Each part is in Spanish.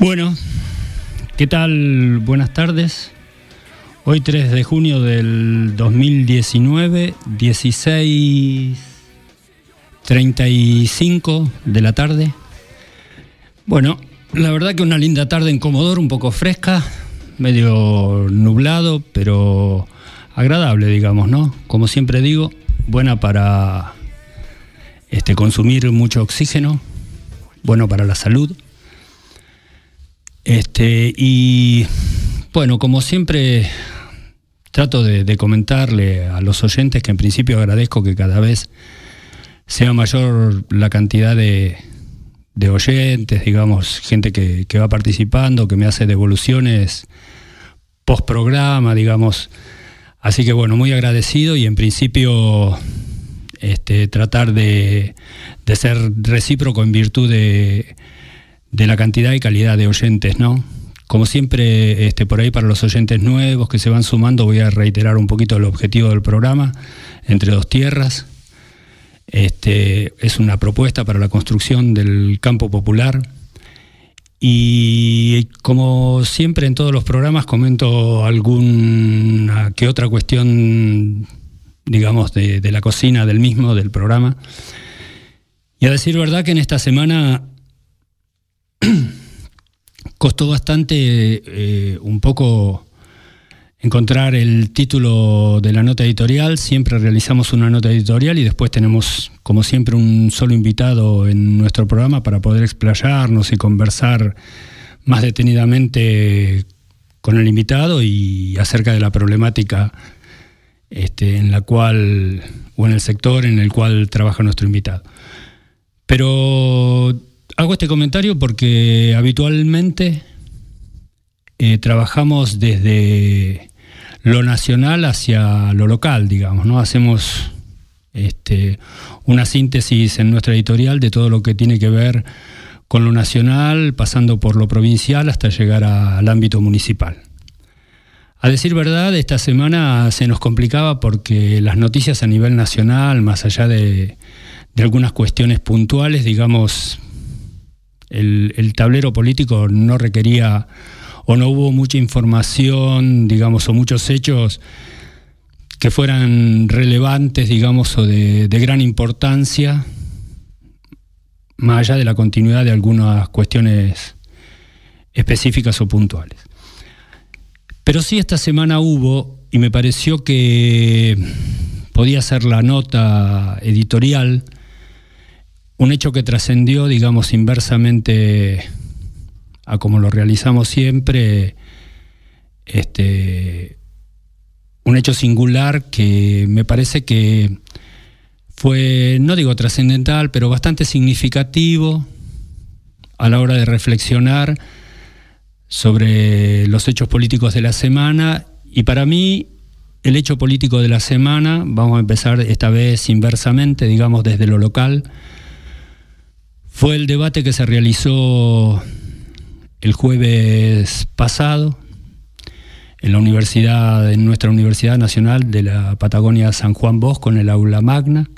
Bueno, ¿qué tal? Buenas tardes. Hoy 3 de junio del 2019, 16.35 de la tarde. Bueno, la verdad que una linda tarde en Comodoro, un poco fresca, medio nublado, pero agradable, digamos, ¿no? Como siempre digo, buena para este, consumir mucho oxígeno, bueno para la salud. Este, y bueno, como siempre trato de, comentarle a los oyentes que en principio agradezco que cada vez sea mayor la cantidad de, oyentes, digamos, gente que, va participando, que me hace devoluciones post programa, digamos. Así que bueno, muy agradecido y en principio este, tratar de, de ser recíproco en virtud de de la cantidad y calidad de oyentes, ¿no? Como siempre, este, por ahí para los oyentes nuevos que se van sumando, voy a reiterar un poquito el objetivo del programa, Entre dos Tierras. Este, es una propuesta para la construcción del campo popular. Y como siempre en todos los programas comento alguna que otra cuestión, digamos, de, de la cocina del mismo, del programa. Y a decir verdad que en esta semana costó bastante eh, un poco encontrar el título de la nota editorial. Siempre realizamos una nota editorial y después tenemos, como siempre, un solo invitado en nuestro programa para poder explayarnos y conversar más detenidamente con el invitado y acerca de la problemática este, en la cual, o en el sector en el cual trabaja nuestro invitado. Pero Hago este comentario porque habitualmente eh, trabajamos desde lo nacional hacia lo local, digamos, ¿no? Hacemos este, una síntesis en nuestra editorial de todo lo que tiene que ver con lo nacional, pasando por lo provincial hasta llegar al ámbito municipal. A decir verdad, esta semana se nos complicaba porque las noticias a nivel nacional, más allá de, de algunas cuestiones puntuales, digamos, el, tablero político no requería o no hubo mucha información, digamos, o muchos hechos que fueran relevantes, digamos, o de, gran importancia, más allá de la continuidad de algunas cuestiones específicas o puntuales. Pero sí esta semana hubo, y me pareció que podía ser la nota editorial, un hecho que trascendió, digamos, inversamente a como lo realizamos siempre, este, un hecho singular que me parece que fue, no digo trascendental, pero bastante significativo a la hora de reflexionar sobre los hechos políticos de la semana. Y para mí el hecho político de la semana, vamos a empezar esta vez inversamente, digamos desde lo local, fue el debate que se realizó el jueves pasado en la universidad, en nuestra Universidad Nacional de la Patagonia San Juan Bosco, en el aula magna.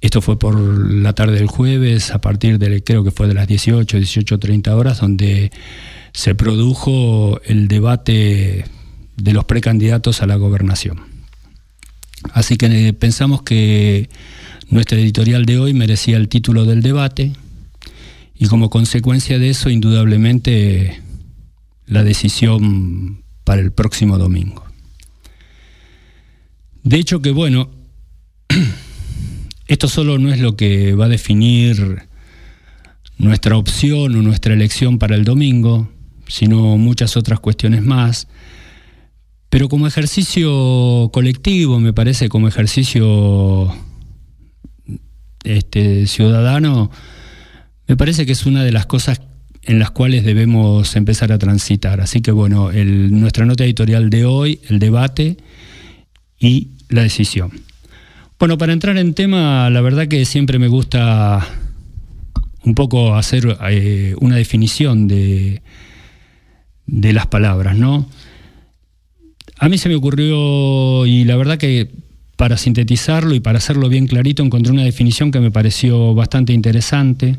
Esto fue por la tarde del jueves, a partir de, creo que fue de las 18, 18.30 horas, donde se produjo el debate de los precandidatos a la gobernación. Así que pensamos que nuestra editorial de hoy merecía el título del debate y como consecuencia de eso, indudablemente, la decisión para el próximo domingo. De hecho que, bueno, esto solo no es lo que va a definir nuestra opción o nuestra elección para el domingo, sino muchas otras cuestiones más. Pero como ejercicio colectivo, me parece, como ejercicio este, ciudadano, me parece que es una de las cosas en las cuales debemos empezar a transitar. Así que bueno, nuestra nota editorial de hoy, el debate y la decisión. Bueno, para entrar en tema, la verdad que siempre me gusta un poco hacer eh, una definición de, de las palabras, ¿no? A mí se me ocurrió, y la verdad que para sintetizarlo y para hacerlo bien clarito, encontré una definición que me pareció bastante interesante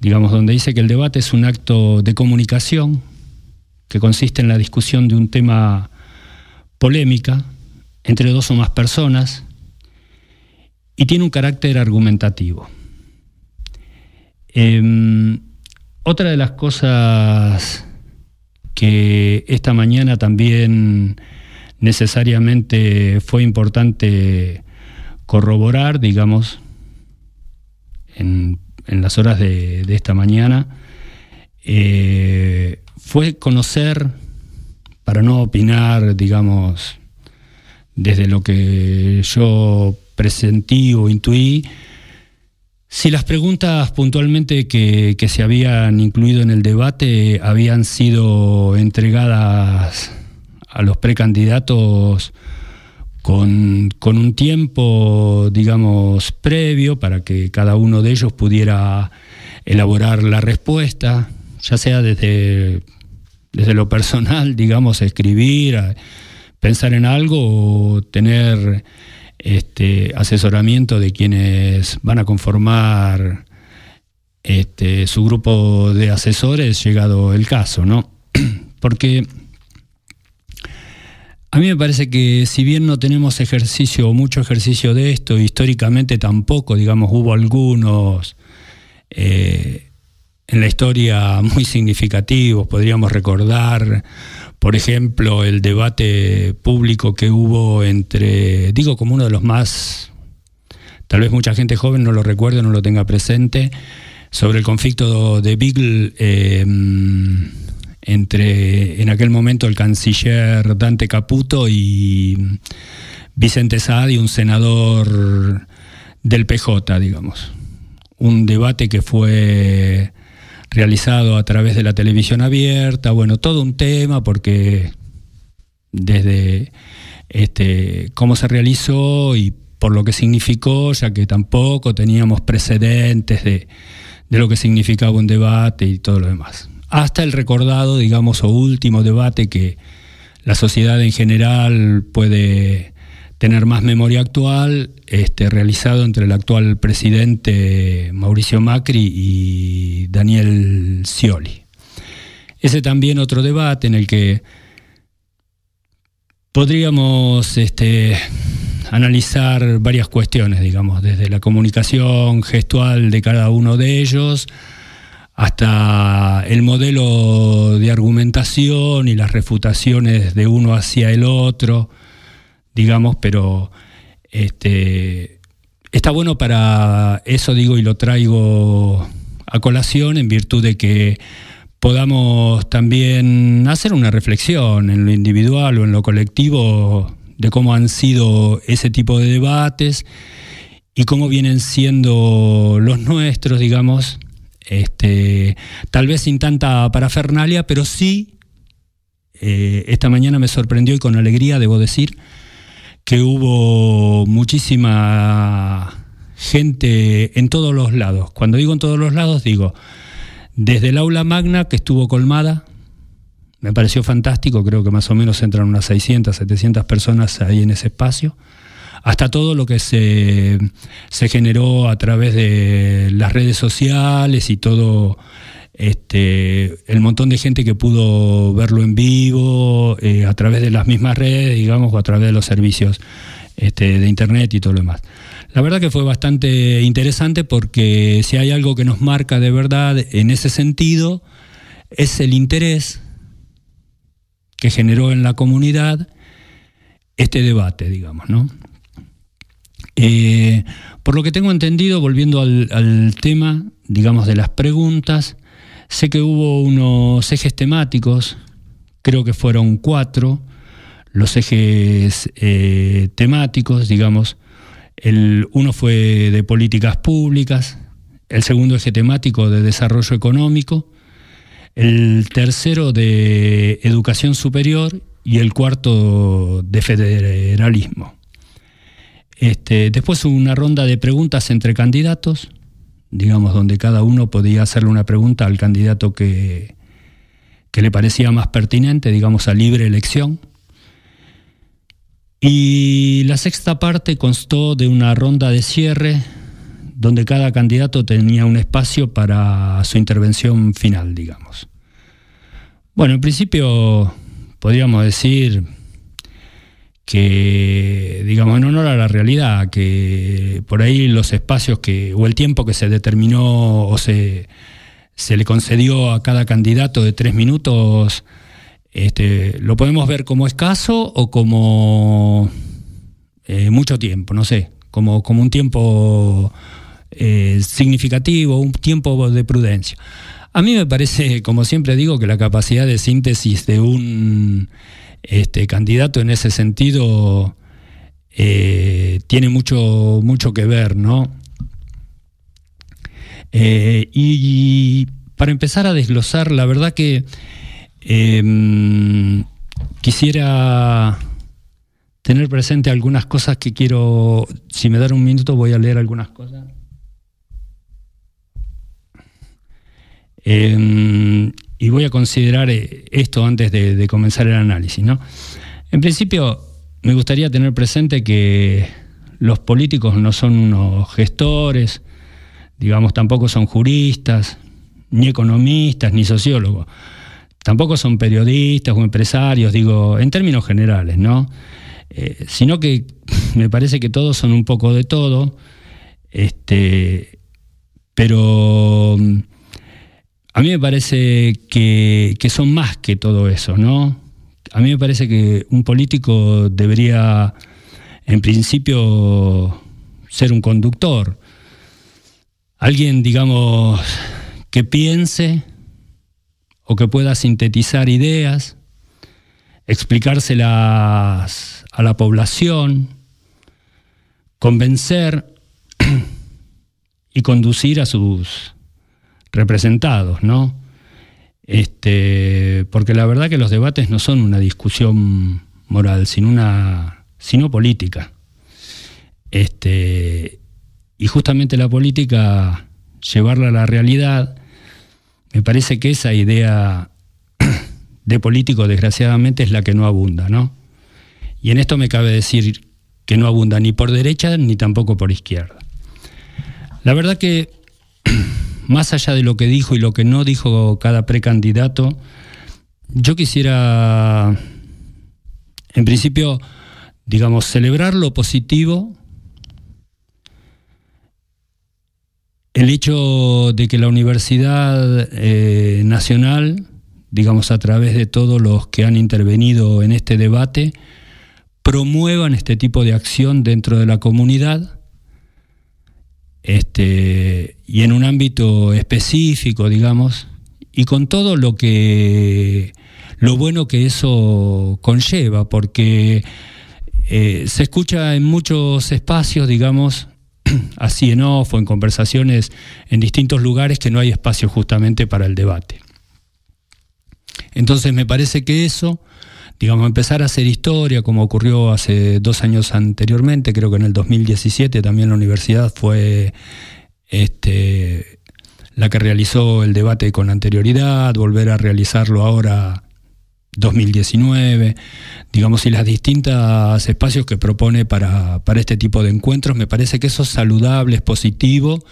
digamos, donde dice que el debate es un acto de comunicación que consiste en la discusión de un tema polémica entre dos o más personas y tiene un carácter argumentativo. Em, otra de las cosas que esta mañana también necesariamente fue importante corroborar, digamos, en, las horas de, esta mañana, eh, fue conocer, para no opinar, digamos, desde lo que yo presentí o intuí, si las preguntas puntualmente que, se habían incluido en el debate habían sido entregadas a los precandidatos con, con, un tiempo, digamos, previo para que cada uno de ellos pudiera elaborar la respuesta, ya sea desde, desde lo personal, digamos, escribir, pensar en algo o tener este, asesoramiento de quienes van a conformar este, su grupo de asesores, llegado el caso, ¿no? Porque a mí me parece que si bien no tenemos ejercicio o mucho ejercicio de esto, históricamente tampoco, digamos, hubo algunos eh, en la historia muy significativos, podríamos recordar por ejemplo, el debate público que hubo entre, digo como uno de los más, tal vez mucha gente joven no lo recuerde, no lo tenga presente, sobre el conflicto de Beagle em, entre, en aquel momento, el canciller Dante Caputo y Vicente Saadi, un senador del PJ, digamos. Un debate que fue realizado a través de la televisión abierta, bueno, todo un tema porque desde este, cómo se realizó y por lo que significó, ya que tampoco teníamos precedentes de, de lo que significaba un debate y todo lo demás. Hasta el recordado, digamos, o último debate que la sociedad en general puede tener más memoria actual, este, realizado entre el actual presidente Mauricio Macri y Daniel Scioli. Ese también otro debate en el que podríamos este, analizar varias cuestiones, digamos, desde la comunicación gestual de cada uno de ellos hasta el modelo de argumentación y las refutaciones de uno hacia el otro digamos, pero este, está bueno para eso, digo, y lo traigo a colación en virtud de que podamos también hacer una reflexión en lo individual o en lo colectivo de cómo han sido ese tipo de debates y cómo vienen siendo los nuestros, digamos, este, tal vez sin tanta parafernalia, pero sí, eh, esta mañana me sorprendió y con alegría, debo decir, que hubo muchísima gente en todos los lados. Cuando digo en todos los lados, digo desde el aula magna, que estuvo colmada, me pareció fantástico, creo que más o menos entran unas 600, 700 personas ahí en ese espacio, hasta todo lo que se, se generó a través de las redes sociales y todo este, el montón de gente que pudo verlo en vivo eh, a través de las mismas redes, digamos, o a través de los servicios este, de internet y todo lo demás. La verdad que fue bastante interesante porque si hay algo que nos marca de verdad en ese sentido, es el interés que generó en la comunidad este debate, digamos, ¿no? Eh, por lo que tengo entendido, volviendo al tema, digamos, de las preguntas, Sé que hubo unos ejes temáticos, creo que fueron cuatro, los ejes eh, temáticos, digamos. El, uno fue de políticas públicas, el segundo eje temático de desarrollo económico, el tercero de educación superior y el cuarto de federalismo. Este, después una ronda de preguntas entre candidatos, digamos, donde cada uno podía hacerle una pregunta al candidato que, que le parecía más pertinente, digamos, a libre elección. Y la sexta parte constó de una ronda de cierre donde cada candidato tenía un espacio para su intervención final, digamos. Bueno, en principio podríamos decir que, digamos, en honor a la realidad, que por ahí los espacios que, o el tiempo que se determinó o se, se le concedió a cada candidato de tres minutos, este, lo podemos ver como escaso o como eh, mucho tiempo, no sé, como, como un tiempo eh, significativo, un tiempo de prudencia. A mí me parece, como siempre digo, que la capacidad de síntesis de un este, candidato en ese sentido eh, tiene mucho, mucho que ver, ¿no? Eh, y, para empezar a desglosar, la verdad que em, quisiera tener presente algunas cosas que quiero, si me dan un minuto voy a leer algunas cosas. Em, y voy a considerar eh, esto antes de, comenzar el análisis. ¿no? En principio, me gustaría tener presente que los políticos no son unos gestores, digamos, tampoco son juristas, ni economistas, ni sociólogos. Tampoco son periodistas o empresarios, digo, en términos generales, ¿no? Eh, sino que me parece que todos son un poco de todo, este, pero a mí me parece que, son más que todo eso, ¿no? A mí me parece que un político debería, en principio, ser un conductor. Alguien, digamos, que piense o que pueda sintetizar ideas, explicárselas a la población, convencer y conducir a sus representados, ¿no? Este, porque la verdad que los debates no son una discusión moral, sino una sino política. Este, y justamente la política llevarla a la realidad, me parece que esa idea de político desgraciadamente es la que no abunda, ¿no? Y en esto me cabe decir que no abunda ni por derecha ni tampoco por izquierda. La verdad que más allá de lo que dijo y lo que no dijo cada precandidato, yo quisiera, en principio, digamos, celebrar lo positivo, el hecho de que la Universidad eh, Nacional, digamos, a través de todos los que han intervenido en este debate, promuevan este tipo de acción dentro de la comunidad este, y en un ámbito específico, digamos, y con todo lo que lo bueno que eso conlleva, porque eh, se escucha en muchos espacios, digamos, así en off o en conversaciones en distintos lugares que no hay espacio justamente para el debate. Entonces me parece que eso digamos, empezar a hacer historia, como ocurrió hace dos años anteriormente, creo que en el 2017 también la universidad fue este, la que realizó el debate con anterioridad, volver a realizarlo ahora 2019, digamos, y las distintas espacios que propone para, para este tipo de encuentros, me parece que eso es saludable, es positivo,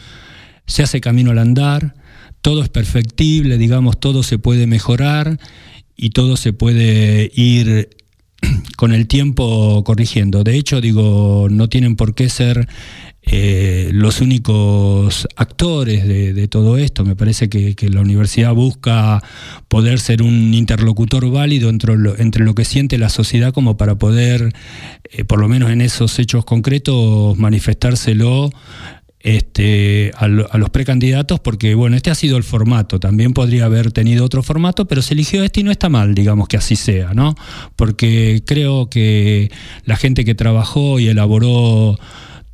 se hace camino al andar, todo es perfectible, digamos, todo se puede mejorar y todo se puede ir con el tiempo corrigiendo. De hecho, digo, no tienen por qué ser eh, los únicos actores de, todo esto. Me parece que, la universidad busca poder ser un interlocutor válido entre lo, entre lo que siente la sociedad como para poder, eh, por lo menos en esos hechos concretos, manifestárselo este, a, los precandidatos, porque bueno, este ha sido el formato, también podría haber tenido otro formato, pero se eligió este y no está mal, digamos que así sea, ¿no? Porque creo que la gente que trabajó y elaboró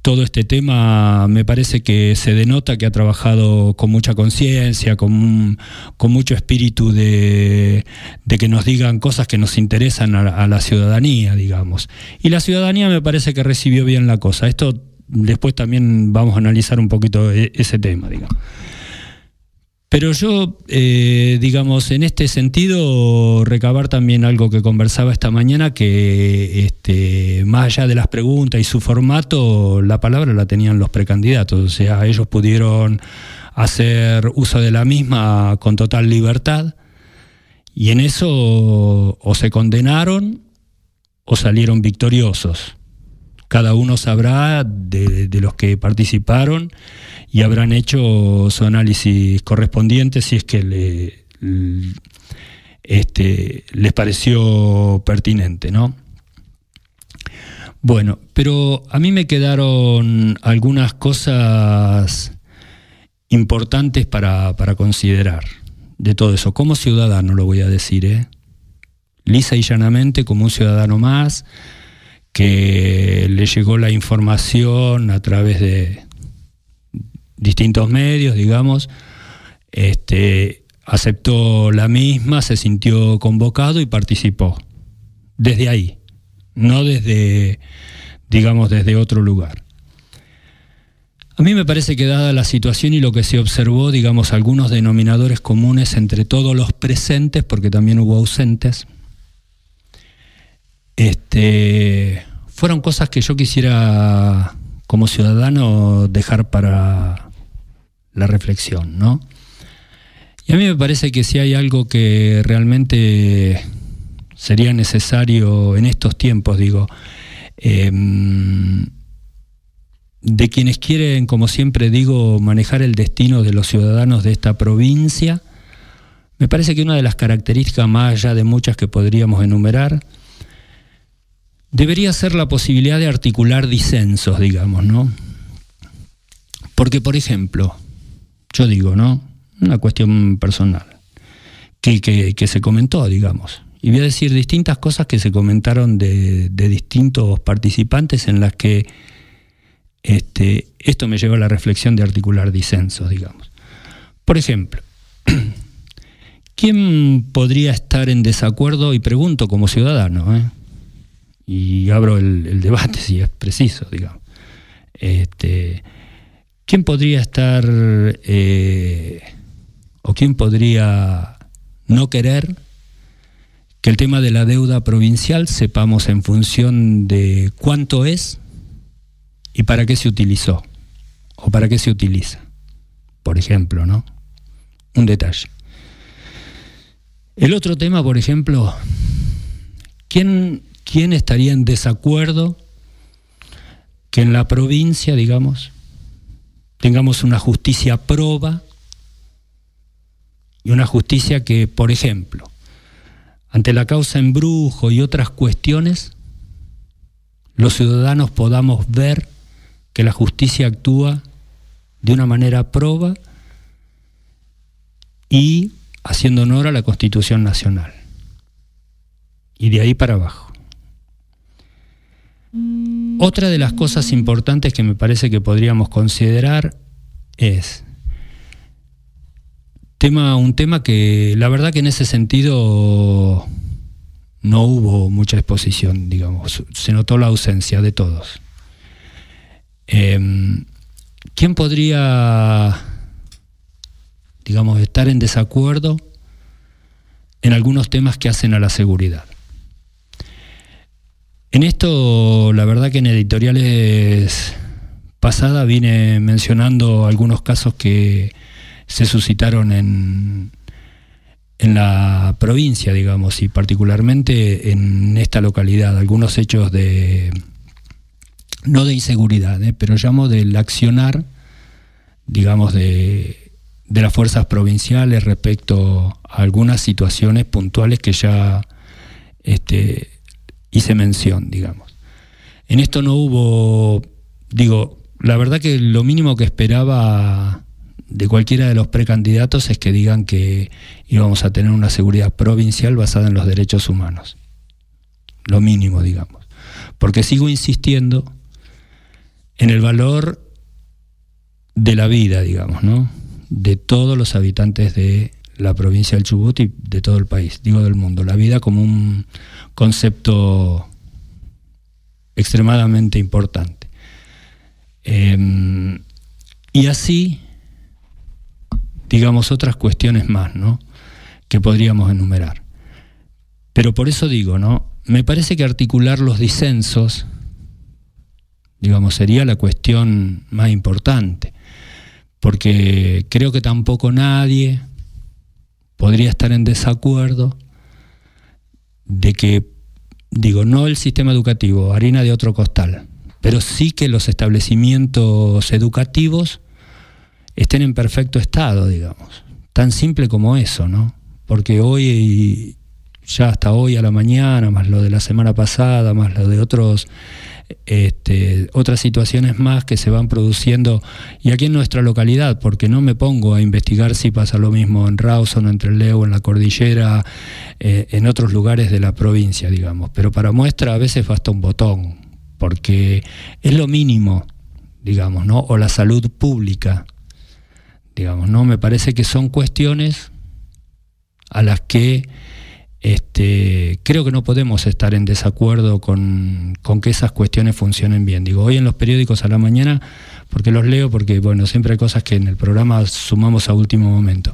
todo este tema me parece que se denota que ha trabajado con mucha conciencia, con, con, mucho espíritu de, que nos digan cosas que nos interesan a, a, la ciudadanía, digamos. Y la ciudadanía me parece que recibió bien la cosa. Esto después también vamos a analizar un poquito e, ese tema, digamos. Pero yo, eh, digamos, en este sentido, recabar también algo que conversaba esta mañana, que este, más allá de las preguntas y su formato, la palabra la tenían los precandidatos, o sea, ellos pudieron hacer uso de la misma con total libertad, y en eso o se condenaron o salieron victoriosos. Cada uno sabrá de, los que participaron y habrán hecho su análisis correspondiente si es que le, este, les pareció pertinente, ¿no? Bueno, pero a mí me quedaron algunas cosas importantes para, para considerar de todo eso. Como ciudadano lo voy a decir, ¿eh? lisa y llanamente como un ciudadano más que le llegó la información a través de distintos medios, digamos, este, aceptó la misma, se sintió convocado y participó. Desde ahí, no desde, digamos, desde otro lugar. A mí me parece que dada la situación y lo que se observó, digamos, algunos denominadores comunes entre todos los presentes, porque también hubo ausentes, este, fueron cosas que yo quisiera como ciudadano dejar para la reflexión, ¿no? Y a mí me parece que si hay algo que realmente sería necesario en estos tiempos, digo, em, de quienes quieren, como siempre digo, manejar el destino de los ciudadanos de esta provincia, me parece que una de las características más allá de muchas que podríamos enumerar, debería ser la posibilidad de articular disensos, digamos, ¿no? Porque, por ejemplo, yo digo, ¿no? Una cuestión personal, que, que, se comentó, digamos. Y voy a decir distintas cosas que se comentaron de, distintos participantes en las que este, esto me llevó a la reflexión de articular disensos, digamos. Por ejemplo, ¿quién podría estar en desacuerdo, y pregunto como ciudadano, ¿eh? Y abro el, debate si es preciso, digamos. Este, ¿Quién podría estar eh, o quién podría no querer que el tema de la deuda provincial sepamos en función de cuánto es y para qué se utilizó o para qué se utiliza? Por ejemplo, ¿no? Un detalle. El otro tema, por ejemplo, ¿quién ¿quién estaría en desacuerdo que en la provincia, digamos, tengamos una justicia proba y una justicia que, por ejemplo, ante la causa embrujo y otras cuestiones, los ciudadanos podamos ver que la justicia actúa de una manera proba y haciendo honor a la Constitución Nacional. Y de ahí para abajo. Otra de las cosas importantes que me parece que podríamos considerar es tema, un tema que la verdad que en ese sentido no hubo mucha exposición, digamos, se notó la ausencia de todos. Em, ¿Quién podría, digamos, estar en desacuerdo en algunos temas que hacen a la seguridad? En esto, la verdad que en editoriales pasadas vine mencionando algunos casos que se suscitaron en, en la provincia, digamos, y particularmente en esta localidad, algunos hechos de, no de inseguridad, ¿eh? pero llamo del accionar, digamos, de, de las fuerzas provinciales respecto a algunas situaciones puntuales que ya este, hice mención, digamos. En esto no hubo, digo, la verdad que lo mínimo que esperaba de cualquiera de los precandidatos es que digan que íbamos a tener una seguridad provincial basada en los derechos humanos. Lo mínimo, digamos. Porque sigo insistiendo en el valor de la vida, digamos, ¿no? De todos los habitantes de la provincia del Chubut y de todo el país, digo del mundo. La vida como un concepto extremadamente importante. Em, y así, digamos, otras cuestiones más, ¿no? Que podríamos enumerar. Pero por eso digo, ¿no? Me parece que articular los disensos, digamos, sería la cuestión más importante, porque creo que tampoco nadie podría estar en desacuerdo de que, digo, no el sistema educativo, harina de otro costal, pero sí que los establecimientos educativos estén en perfecto estado, digamos. Tan simple como eso, ¿no? Porque hoy, ya hasta hoy a la mañana, más lo de la semana pasada, más lo de otros este, otras situaciones más que se van produciendo y aquí en nuestra localidad, porque no me pongo a investigar si pasa lo mismo en Rawson, entre el Leo, en la cordillera, eh, en otros lugares de la provincia, digamos. Pero para muestra a veces basta un botón, porque es lo mínimo, digamos, ¿no? O la salud pública, digamos, ¿no? Me parece que son cuestiones a las que este, creo que no podemos estar en desacuerdo con, que esas cuestiones funcionen bien. Digo, hoy en los periódicos a la mañana, porque los leo, porque bueno, siempre hay cosas que en el programa sumamos a último momento.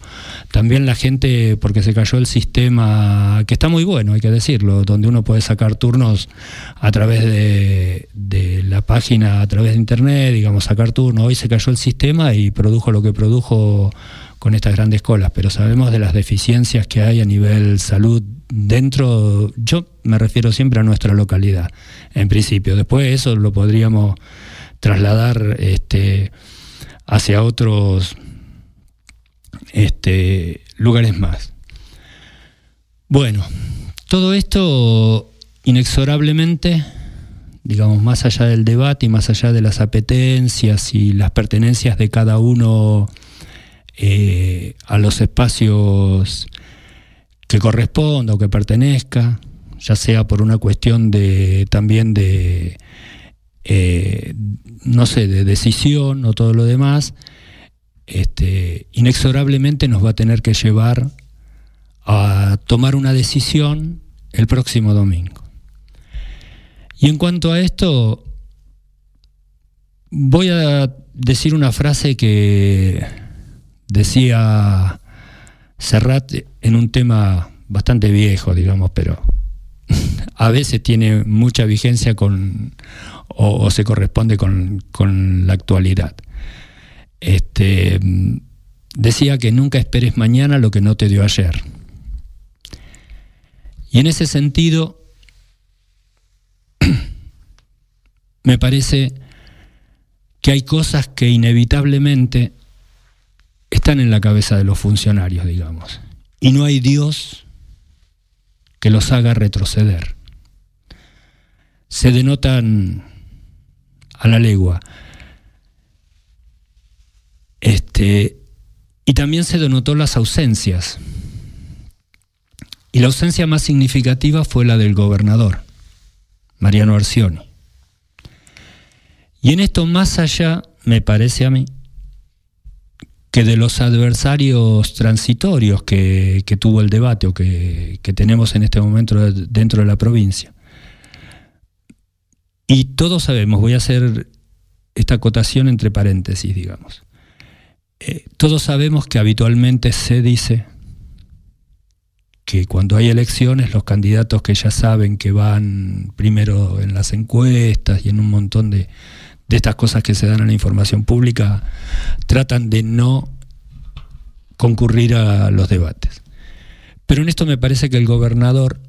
También la gente, porque se cayó el sistema, que está muy bueno, hay que decirlo, donde uno puede sacar turnos a través de, de la página, a través de internet, digamos, sacar turnos. Hoy se cayó el sistema y produjo lo que produjo con estas grandes colas, pero sabemos de las deficiencias que hay a nivel salud dentro, yo me refiero siempre a nuestra localidad, en principio. Después eso lo podríamos trasladar este, hacia otros este, lugares más. Bueno, todo esto inexorablemente, digamos, más allá del debate y más allá de las apetencias y las pertenencias de cada uno eh, a los espacios que corresponda o que pertenezca, ya sea por una cuestión de también de eh, no sé, de decisión o todo lo demás, este, inexorablemente nos va a tener que llevar a tomar una decisión el próximo domingo. Y en cuanto a esto, voy a decir una frase que decía Serrat en un tema bastante viejo, digamos, pero a veces tiene mucha vigencia con, o, se corresponde con, la actualidad. Este, decía que nunca esperes mañana lo que no te dio ayer. Y en ese sentido, me parece que hay cosas que inevitablemente están en la cabeza de los funcionarios, digamos. Y no hay Dios que los haga retroceder. Se denotan a la legua. Este, y también se denotó las ausencias. Y la ausencia más significativa fue la del gobernador, Mariano Arcioni. Y en esto más allá, me parece a mí, que de los adversarios transitorios que, tuvo el debate o que, tenemos en este momento dentro de la provincia. Y todos sabemos, voy a hacer esta acotación entre paréntesis, digamos. Eh, todos sabemos que habitualmente se dice que cuando hay elecciones los candidatos que ya saben que van primero en las encuestas y en un montón de, estas cosas que se dan en la información pública, tratan de no concurrir a los debates. Pero en esto me parece que el gobernador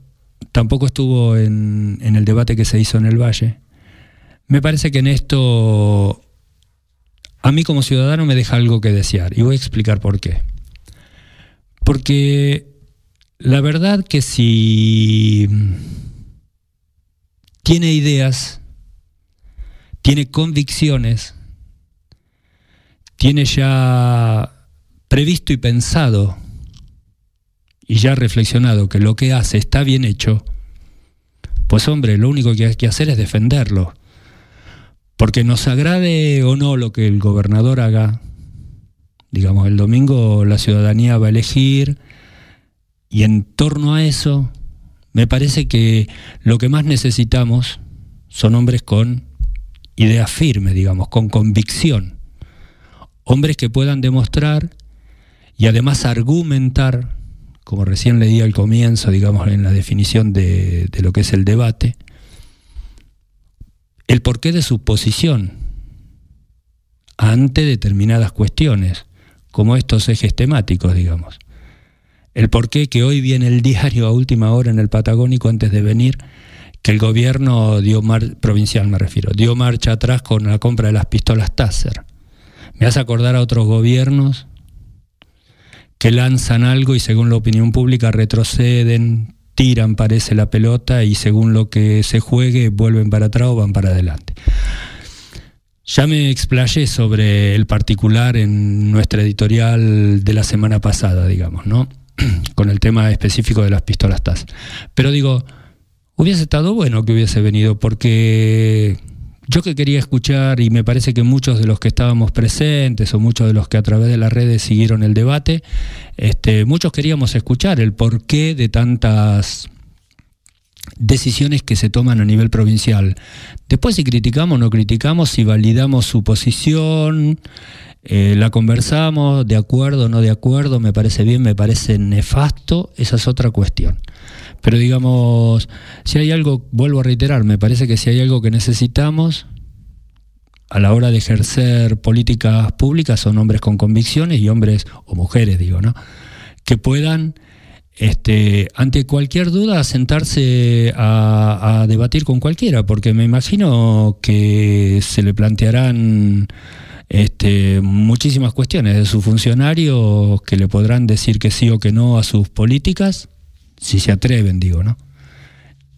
tampoco estuvo en, el debate que se hizo en el Valle. Me parece que en esto a mí como ciudadano me deja algo que desear y voy a explicar por qué. Porque la verdad que si tiene ideas tiene convicciones, tiene ya previsto y pensado y ya reflexionado que lo que hace está bien hecho, pues hombre, lo único que hay que hacer es defenderlo. Porque nos agrade o no lo que el gobernador haga, digamos, el domingo la ciudadanía va a elegir y en torno a eso me parece que lo que más necesitamos son hombres con idea firme, digamos, con convicción. Hombres que puedan demostrar y además argumentar, como recién leí al comienzo, digamos, en la definición de, de lo que es el debate, el porqué de su posición ante determinadas cuestiones, como estos ejes temáticos, digamos. El porqué que hoy viene el diario a última hora en el Patagónico antes de venir, que el gobierno dio provincial me refiero, dio marcha atrás con la compra de las pistolas Taser. Me hace acordar a otros gobiernos que lanzan algo y según la opinión pública retroceden, tiran, parece, la pelota y según lo que se juegue vuelven para atrás o van para adelante. Ya me explayé sobre el particular en nuestra editorial de la semana pasada, digamos, ¿no? Con el tema específico de las pistolas TAS. Pero digo, hubiese estado bueno que hubiese venido, porque yo que quería escuchar, y me parece que muchos de los que estábamos presentes o muchos de los que a través de las redes siguieron el debate, este, muchos queríamos escuchar el porqué de tantas decisiones que se toman a nivel provincial. Después si criticamos o no criticamos, si validamos su posición, eh, la conversamos, de acuerdo o no de acuerdo, me parece bien, me parece nefasto, esa es otra cuestión. Pero digamos, si hay algo, vuelvo a reiterar, me parece que si hay algo que necesitamos a la hora de ejercer políticas públicas son hombres con convicciones y hombres, o mujeres digo, ¿no? Que puedan, este, ante cualquier duda, sentarse a, debatir con cualquiera, porque me imagino que se le plantearán este, muchísimas cuestiones de sus funcionarios que le podrán decir que sí o que no a sus políticas si se atreven, digo, ¿no?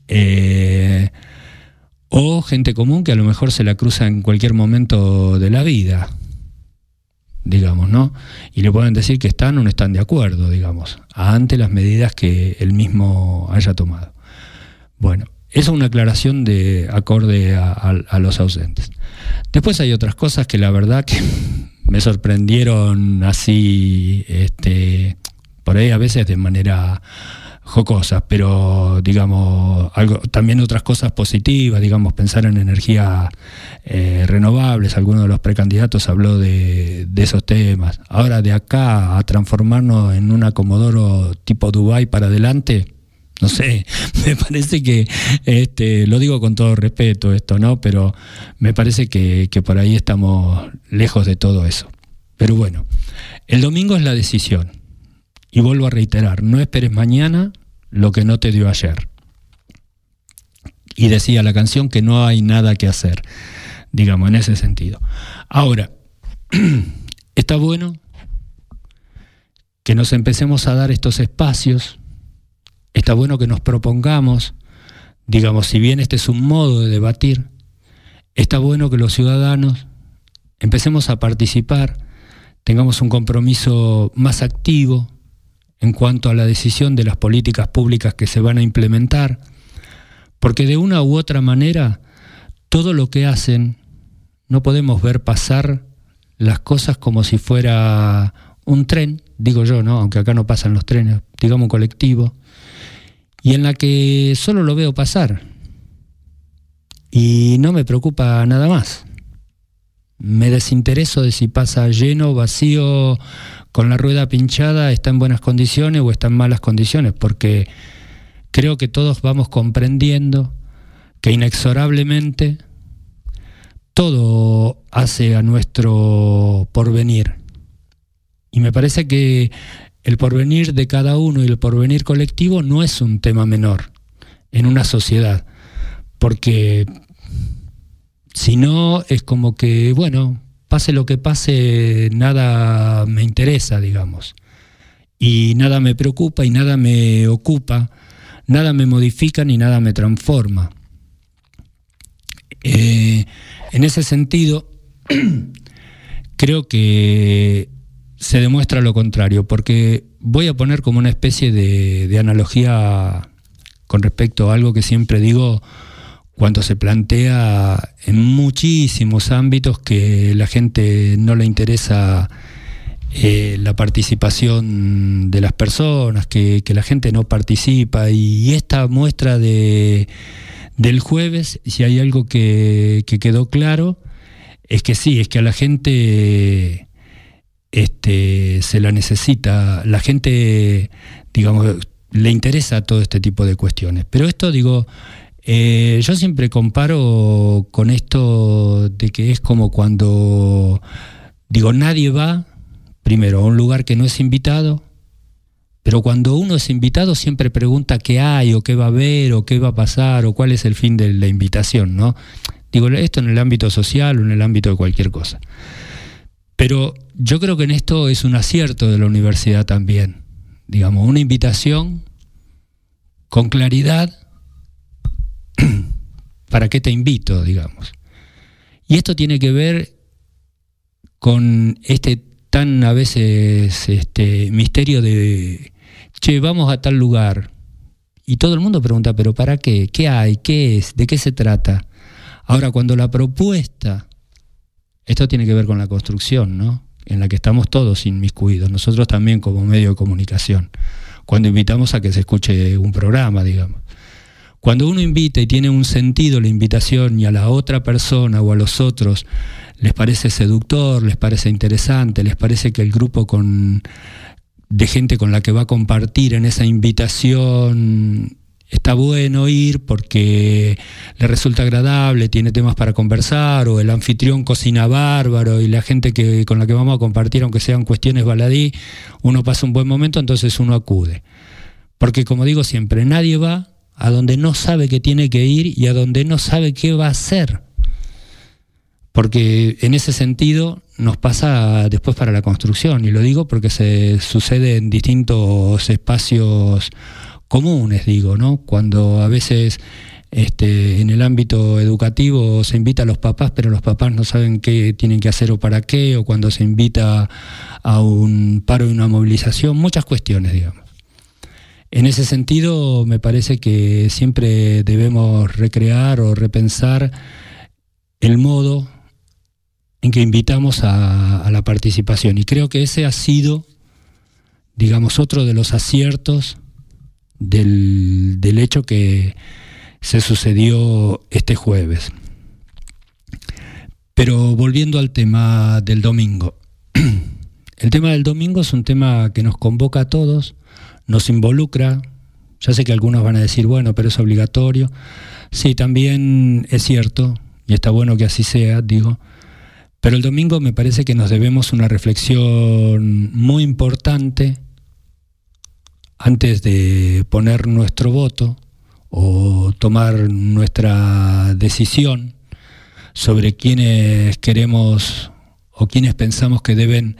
Eh, o gente común que a lo mejor se la cruza en cualquier momento de la vida, digamos, ¿no? Y le pueden decir que están o no están de acuerdo, digamos, ante las medidas que él mismo haya tomado. Bueno, esa es una aclaración de acorde a, a los ausentes. Después hay otras cosas que la verdad que me sorprendieron así, este, por ahí a veces de manera jocosas, pero digamos, algo, también otras cosas positivas, digamos, pensar en energías eh, renovables, alguno de los precandidatos habló de, esos temas. Ahora de acá a transformarnos en un acomodoro tipo Dubai para adelante, no sé, me parece que, este, lo digo con todo respeto esto, ¿no? Pero me parece que, que por ahí estamos lejos de todo eso. Pero bueno, el domingo es la decisión. Y vuelvo a reiterar, no esperes mañana lo que no te dio ayer. Y decía la canción que no hay nada que hacer, digamos, en ese sentido. Ahora, está bueno que nos empecemos a dar estos espacios, está bueno que nos propongamos, digamos, si bien este es un modo de debatir, está bueno que los ciudadanos empecemos a participar, tengamos un compromiso más activo, en cuanto a la decisión de las políticas públicas que se van a implementar, porque de una u otra manera todo lo que hacen no podemos ver pasar las cosas como si fuera un tren, digo yo, ¿no? aunque acá no pasan los trenes, digamos un colectivo, y en la que solo lo veo pasar y no me preocupa nada más. Me desintereso de si pasa lleno, vacío, con la rueda pinchada está en buenas condiciones o está en malas condiciones, porque creo que todos vamos comprendiendo que inexorablemente todo hace a nuestro porvenir. Y me parece que el porvenir de cada uno y el porvenir colectivo no es un tema menor en una sociedad, porque si no es como que, bueno, pase lo que pase, nada me interesa, digamos. Y nada me preocupa y nada me ocupa, nada me modifica ni nada me transforma. Eh, en ese sentido, creo que se demuestra lo contrario, porque voy a poner como una especie de, de analogía con respecto a algo que siempre digo, cuando se plantea en muchísimos ámbitos que la gente no le interesa eh, la participación de las personas, que, la gente no participa. Y esta muestra de, del jueves, si hay algo que, quedó claro, es que sí, es que a la gente este, se la necesita, la gente, digamos, le interesa todo este tipo de cuestiones. Pero esto, digo, eh, yo siempre comparo con esto de que es como cuando, digo, nadie va, primero, a un lugar que no es invitado, pero cuando uno es invitado siempre pregunta qué hay o qué va a haber o qué va a pasar o cuál es el fin de la invitación, ¿no? Digo, esto en el ámbito social o en el ámbito de cualquier cosa. Pero yo creo que en esto es un acierto de la universidad también. Digamos, una invitación con claridad para qué te invito, digamos. Y esto tiene que ver con este tan a veces este misterio de che, vamos a tal lugar. Y todo el mundo pregunta, pero ¿para qué? ¿Qué hay? ¿Qué es? ¿De qué se trata? Ahora, cuando la propuesta, esto tiene que ver con la construcción, ¿no? En la que estamos todos inmiscuidos, nosotros también como medio de comunicación, cuando invitamos a que se escuche un programa, digamos. Cuando uno invita y tiene un sentido la invitación y a la otra persona o a los otros les parece seductor, les parece interesante, les parece que el grupo con de gente con la que va a compartir en esa invitación está bueno ir porque le resulta agradable, tiene temas para conversar, o el anfitrión cocina bárbaro y la gente que, con la que vamos a compartir, aunque sean cuestiones baladí, uno pasa un buen momento, entonces uno acude. Porque como digo siempre, nadie va a donde no sabe que tiene que ir y a donde no sabe qué va a hacer. Porque en ese sentido nos pasa después para la construcción, y lo digo porque se sucede en distintos espacios comunes, digo, ¿no? Cuando a veces este, en el ámbito educativo se invita a los papás, pero los papás no saben qué tienen que hacer o para qué, o cuando se invita a un paro y una movilización, muchas cuestiones, digamos. En ese sentido, me parece que siempre debemos recrear o repensar el modo en que invitamos a, la participación. Y creo que ese ha sido, digamos, otro de los aciertos del, hecho que se sucedió este jueves. Pero volviendo al tema del domingo. El tema del domingo es un tema que nos convoca a todos, nos involucra. Ya sé que algunos van a decir, bueno, pero es obligatorio. Sí, también es cierto, y está bueno que así sea, digo, pero el domingo me parece que nos debemos una reflexión muy importante antes de poner nuestro voto o tomar nuestra decisión sobre quiénes queremos o quiénes pensamos que deben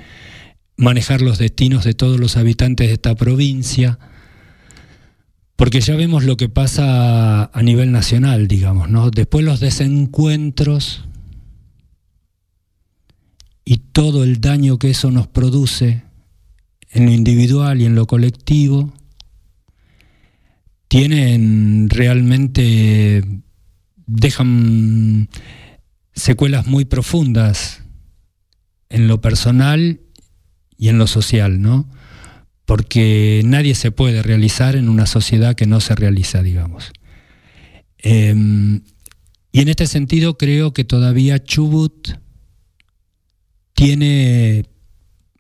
manejar los destinos de todos los habitantes de esta provincia, porque ya vemos lo que pasa a nivel nacional, digamos, ¿no? Después los desencuentros y todo el daño que eso nos produce en lo individual y en lo colectivo, tienen realmente, dejan secuelas muy profundas en lo personal y en lo social, ¿no? Porque nadie se puede realizar en una sociedad que no se realiza, digamos. Em, y en este sentido creo que todavía Chubut tiene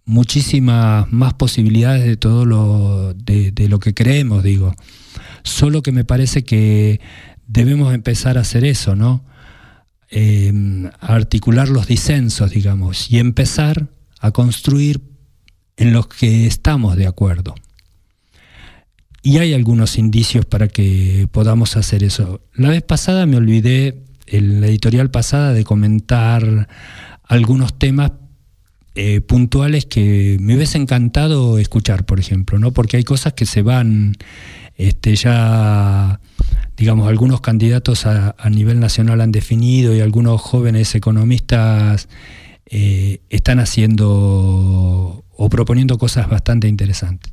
muchísimas más posibilidades de todo lo, de, lo que creemos, digo. Solo que me parece que debemos empezar a hacer eso, ¿no? Em, a articular los disensos, digamos, y empezar a construir en los que estamos de acuerdo. Y hay algunos indicios para que podamos hacer eso. La vez pasada me olvidé, en la editorial pasada, de comentar algunos temas eh, puntuales que me hubiese encantado escuchar, por ejemplo, ¿no? Porque hay cosas que se van este, ya, digamos, algunos candidatos a, nivel nacional han definido y algunos jóvenes economistas eh, están haciendo o proponiendo cosas bastante interesantes.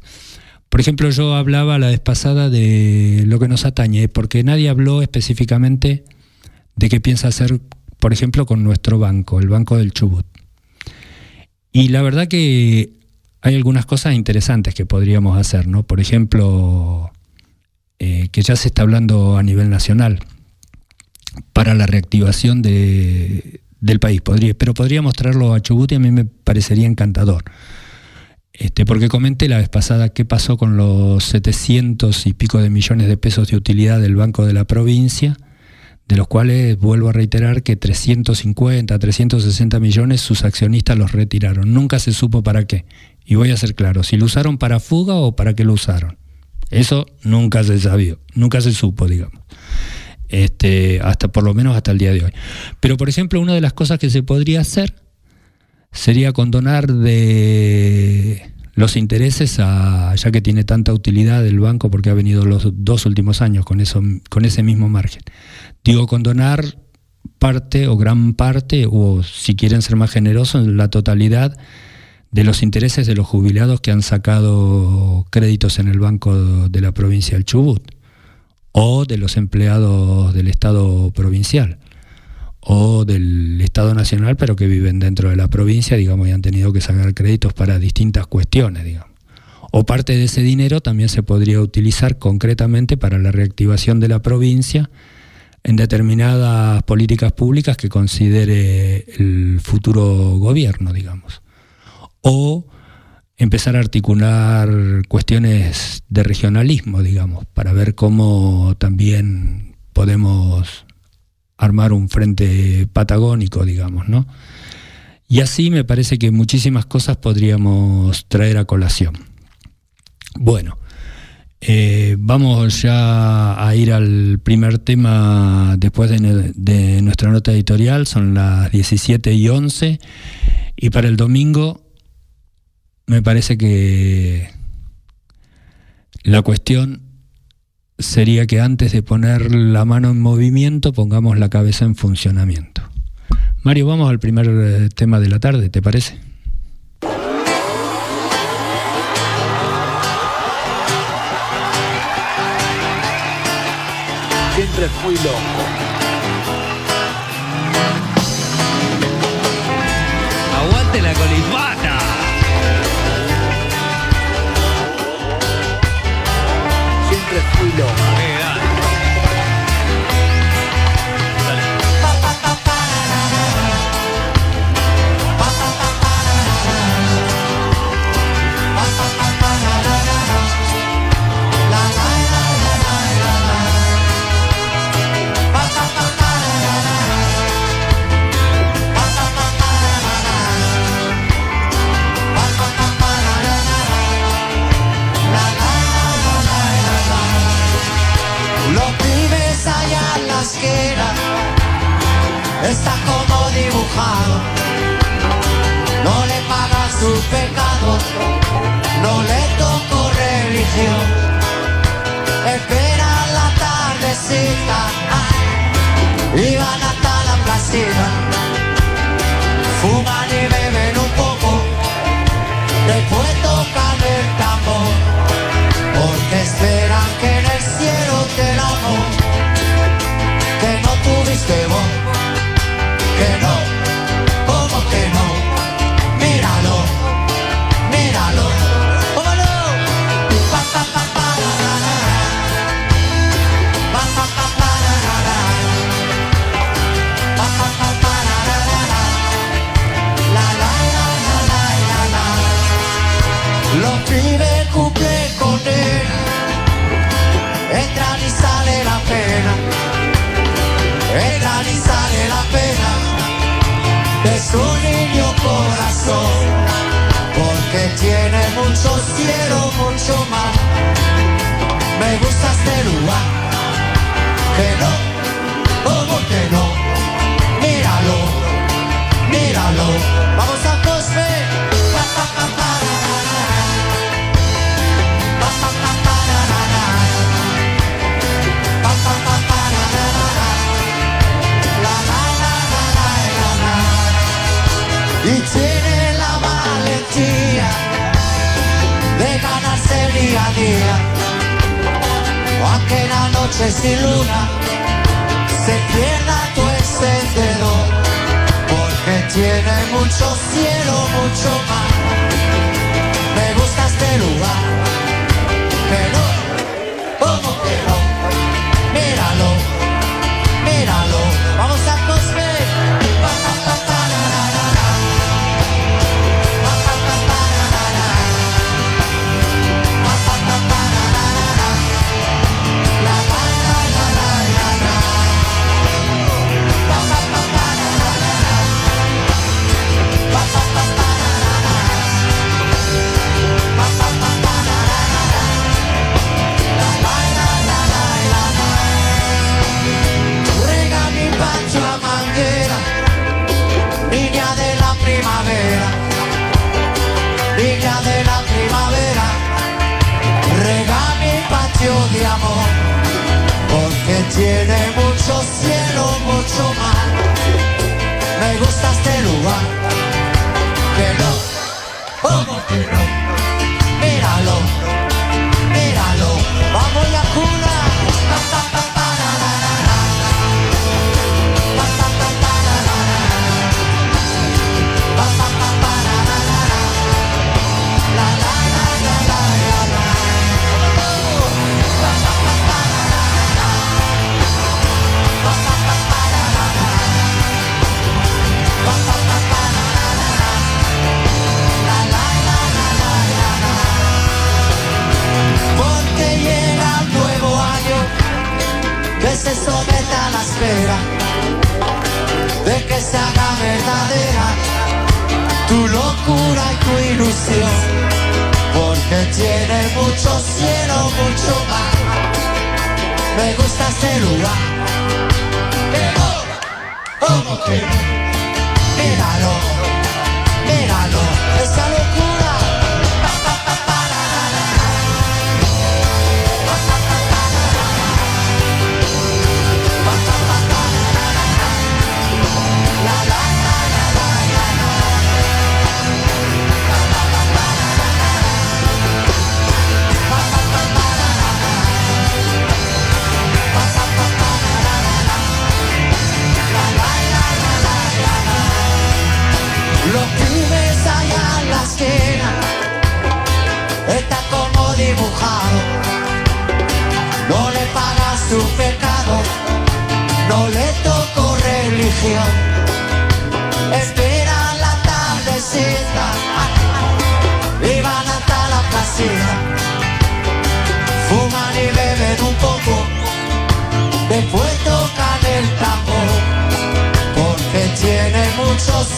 Por ejemplo, yo hablaba la vez pasada de lo que nos atañe, porque nadie habló específicamente de qué piensa hacer, por ejemplo, con nuestro banco, el Banco del Chubut. Y la verdad que hay algunas cosas interesantes que podríamos hacer, ¿no? Por ejemplo, eh, que ya se está hablando a nivel nacional para la reactivación de, del país, pero podría mostrarlo a Chubut y a mí me parecería encantador. Este, porque comenté la vez pasada qué pasó con los 700 y pico de millones de pesos de utilidad del Banco de la Provincia, de los cuales vuelvo a reiterar que 350, 360 millones sus accionistas los retiraron. Nunca se supo para qué. Y voy a ser claro, si lo usaron para fuga o para qué lo usaron. Eso nunca se sabió, nunca se supo, digamos. Este, hasta por lo menos hasta el día de hoy. Pero por ejemplo, una de las cosas que se podría hacer sería condonar de los intereses a, ya que tiene tanta utilidad el banco porque ha venido los dos últimos años con eso con ese mismo margen. Digo condonar parte o gran parte o si quieren ser más generosos la totalidad de los intereses de los jubilados que han sacado créditos en el banco de la provincia del Chubut o de los empleados del Estado provincial o del Estado Nacional, pero que viven dentro de la provincia, digamos, y han tenido que sacar créditos para distintas cuestiones, digamos. O parte de ese dinero también se podría utilizar concretamente para la reactivación de la provincia en determinadas políticas públicas que considere el futuro gobierno, digamos. O empezar a articular cuestiones de regionalismo, digamos, para ver cómo también podemos armar un frente patagónico, digamos, ¿no? Y así me parece que muchísimas cosas podríamos traer a colación. Bueno, eh, vamos ya a ir al primer tema después de, de, nuestra nota editorial, son las 17 y 11, y para el domingo me parece que la cuestión sería que antes de poner la mano en movimiento pongamos la cabeza en funcionamiento. Mario, vamos al primer eh, tema de la tarde, ¿te parece? Siempre fui loco. Siempre song. Noche sin luna se pierda tu encendedor. Porque tiene mucho cielo,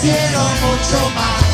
quiero mucho más.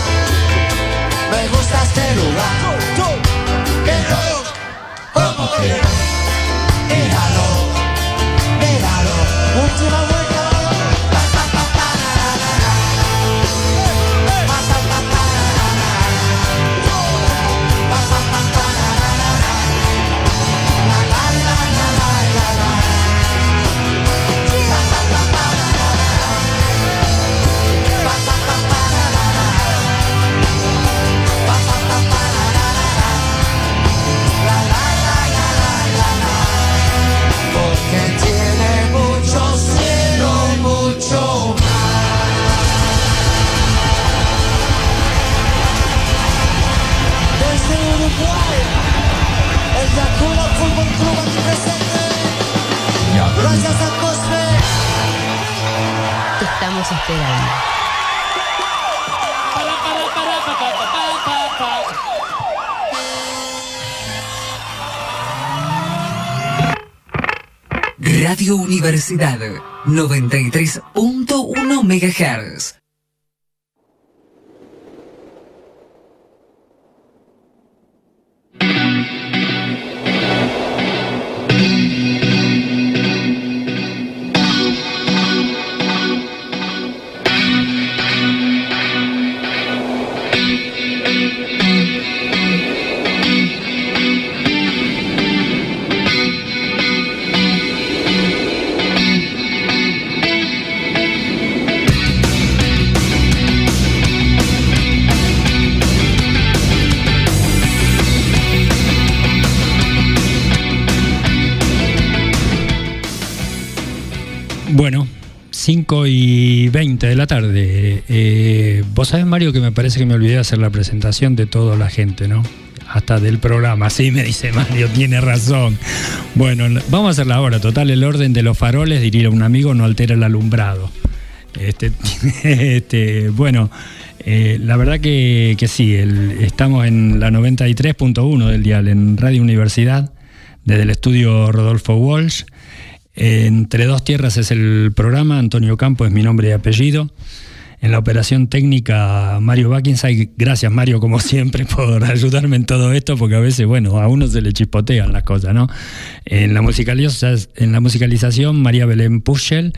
Universidad 93.1 MHz. tarde. Eh, vos sabés, Mario, que me parece que me olvidé de hacer la presentación de toda la gente, ¿no? Hasta del programa, sí, me dice Mario, tiene razón. Bueno, vamos a hacerla ahora. Total, el orden de los faroles, diría un amigo, no altera el alumbrado. Este, este bueno, eh, la verdad que, que sí, estamos en la 93.1 del dial, en Radio Universidad, desde el estudio Rodolfo Walsh. Entre dos tierras es el programa, Antonio Campo es mi nombre y apellido. En la operación técnica, Mario Backinside. Gracias, Mario, como siempre, por ayudarme en todo esto, porque a veces, bueno, a uno se le chispotean las cosas, ¿no? En la, musicaliz en la musicalización, María Belén Puschel.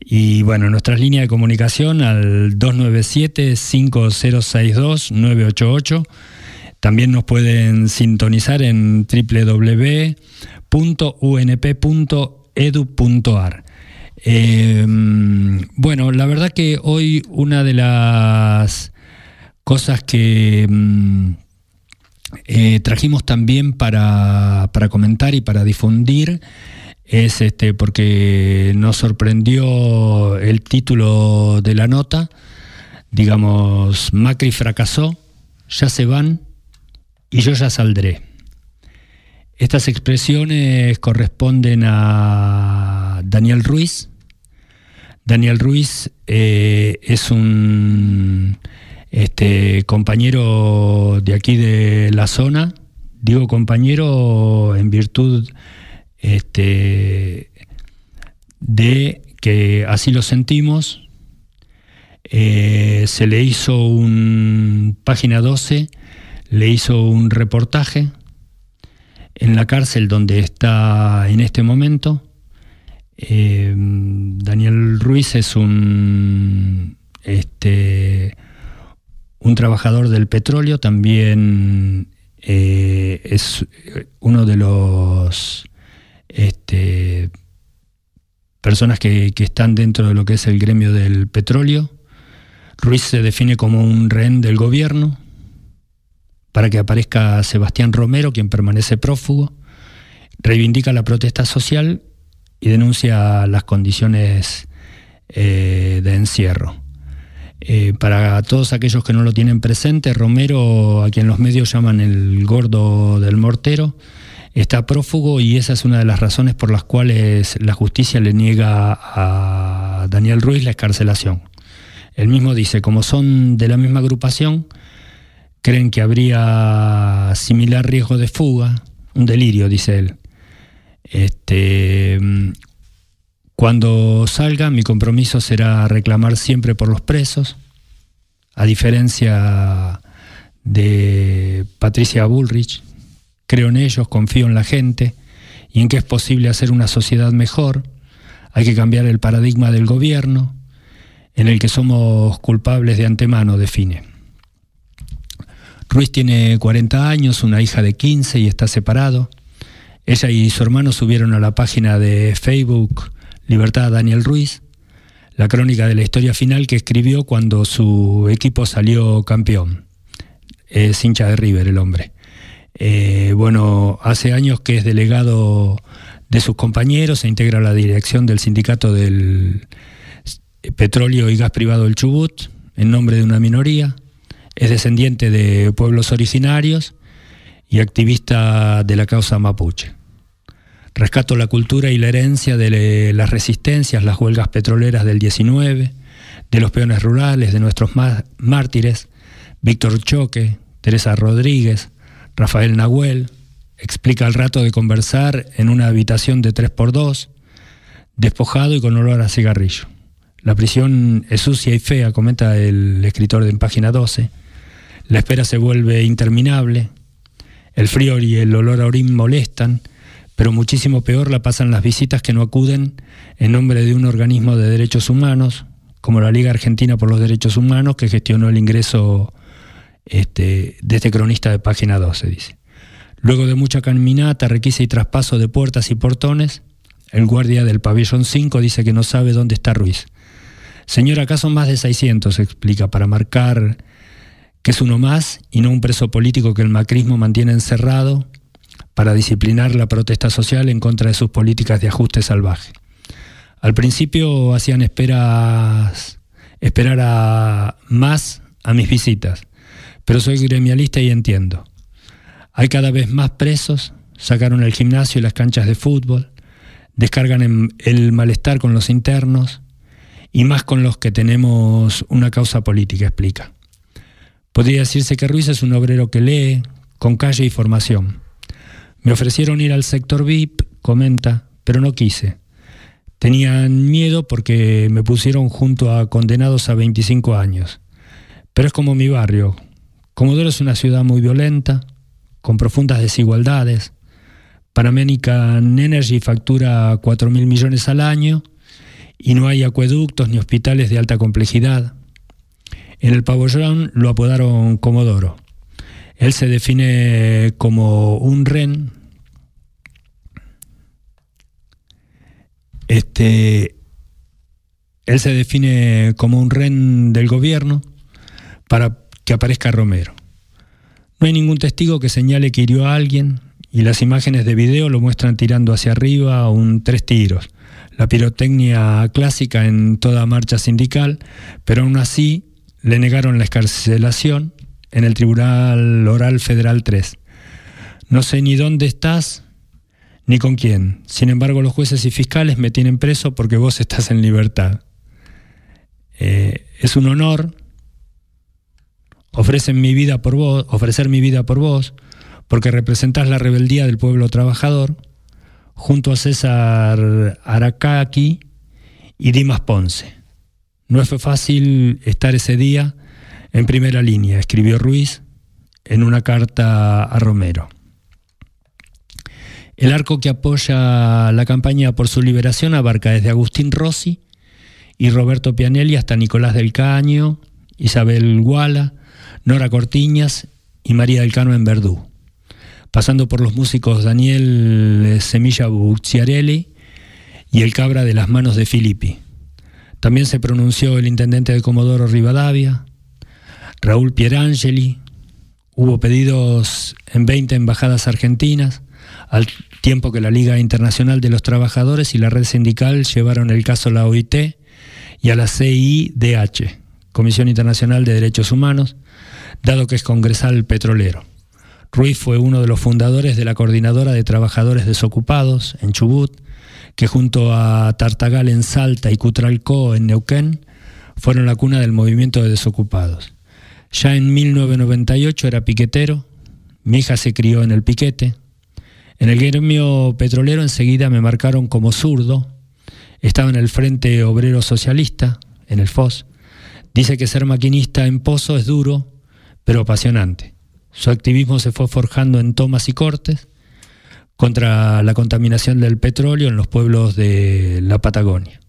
Y bueno, nuestra línea de comunicación al 297-5062-988. También nos pueden sintonizar en www.unp.org www.edu.ar. Eh, bueno, la verdad que hoy una de las cosas que mm, eh, trajimos también para, para, comentar y para difundir es este porque nos sorprendió el título de la nota, digamos, Macri fracasó, ya se van y yo ya saldré. Estas expresiones corresponden a Daniel Ruiz. Daniel Ruiz eh, es un este, compañero de aquí de la zona. Digo compañero en virtud este, de que así lo sentimos. Eh, se le hizo un página 12, le hizo un reportaje en la cárcel donde está en este momento. Eh, Daniel Ruiz es un, este, un trabajador del petróleo, también eh, es uno de los este, personas que, que, están dentro de lo que es el gremio del petróleo. Ruiz se define como un rehén del gobierno, para que aparezca Sebastián Romero, quien permanece prófugo, reivindica la protesta social y denuncia las condiciones eh, de encierro. Eh, para todos aquellos que no lo tienen presente, Romero, a quien los medios llaman el gordo del mortero, está prófugo y esa es una de las razones por las cuales la justicia le niega a Daniel Ruiz la escarcelación. Él mismo dice, como son de la misma agrupación, creen que habría similar riesgo de fuga, un delirio, dice él. Este, cuando salga, mi compromiso será reclamar siempre por los presos, a diferencia de Patricia Bullrich. Creo en ellos, confío en la gente y en que es posible hacer una sociedad mejor. Hay que cambiar el paradigma del gobierno, en el que somos culpables de antemano, define. Ruiz tiene 40 años, una hija de 15 y está separado. Ella y su hermano subieron a la página de Facebook Libertad Daniel Ruiz la crónica de la historia final que escribió cuando su equipo salió campeón. Es hincha de River el hombre. Eh, bueno, hace años que es delegado de sus compañeros, se integra a la dirección del sindicato del petróleo y gas privado del Chubut, en nombre de una minoría es descendiente de pueblos originarios y activista de la causa mapuche. Rescato la cultura y la herencia de las resistencias, las huelgas petroleras del 19, de los peones rurales, de nuestros mártires, Víctor Choque, Teresa Rodríguez, Rafael Nahuel, explica el rato de conversar en una habitación de 3x2, despojado y con olor a cigarrillo. La prisión es sucia y fea, comenta el escritor de página 12 la espera se vuelve interminable, el frío y el olor a orín molestan, pero muchísimo peor la pasan las visitas que no acuden en nombre de un organismo de derechos humanos, como la Liga Argentina por los Derechos Humanos, que gestionó el ingreso este, de este cronista de página 12, dice. Luego de mucha caminata, requisa y traspaso de puertas y portones, el guardia del pabellón 5 dice que no sabe dónde está Ruiz. Señor, acá son más de 600, explica, para marcar que es uno más y no un preso político que el macrismo mantiene encerrado para disciplinar la protesta social en contra de sus políticas de ajuste salvaje. Al principio hacían esperas, esperar a más a mis visitas, pero soy gremialista y entiendo. Hay cada vez más presos, sacaron el gimnasio y las canchas de fútbol, descargan el malestar con los internos y más con los que tenemos una causa política, explica. Podría decirse que Ruiz es un obrero que lee, con calle y formación. Me ofrecieron ir al sector VIP, comenta, pero no quise. Tenían miedo porque me pusieron junto a condenados a 25 años. Pero es como mi barrio. Comodoro es una ciudad muy violenta, con profundas desigualdades. Panamerican Energy factura 4 mil millones al año y no hay acueductos ni hospitales de alta complejidad. En el pabellón lo apodaron Comodoro. Él se define como un ren. Este, él se define como un ren del gobierno para que aparezca Romero. No hay ningún testigo que señale que hirió a alguien y las imágenes de video lo muestran tirando hacia arriba un tres tiros. La pirotecnia clásica en toda marcha sindical, pero aún así le negaron la escarcelación en el Tribunal Oral Federal 3. No sé ni dónde estás ni con quién. Sin embargo, los jueces y fiscales me tienen preso porque vos estás en libertad. Eh, es un honor ofrecen mi vida por vos, ofrecer mi vida por vos, porque representás la rebeldía del pueblo trabajador, junto a César Aracaki y Dimas Ponce. No fue fácil estar ese día en primera línea, escribió Ruiz en una carta a Romero. El arco que apoya la campaña por su liberación abarca desde Agustín Rossi y Roberto Pianelli hasta Nicolás del Caño, Isabel Guala, Nora Cortiñas y María del Carmen Verdú, pasando por los músicos Daniel Semilla Bucciarelli y el Cabra de las manos de Filippi. También se pronunció el intendente de Comodoro Rivadavia, Raúl Pierangeli, hubo pedidos en 20 embajadas argentinas, al tiempo que la Liga Internacional de los Trabajadores y la red sindical llevaron el caso a la OIT y a la CIDH, Comisión Internacional de Derechos Humanos, dado que es congresal petrolero. Ruiz fue uno de los fundadores de la Coordinadora de Trabajadores Desocupados en Chubut, que junto a Tartagal en Salta y Cutralcó en Neuquén fueron la cuna del movimiento de desocupados. Ya en 1998 era piquetero, mi hija se crió en el piquete. En el gremio petrolero enseguida me marcaron como zurdo, estaba en el Frente Obrero Socialista, en el FOS. Dice que ser maquinista en Pozo es duro, pero apasionante. Su activismo se fue forjando en tomas y cortes contra la contaminación del petróleo en los pueblos de la Patagonia.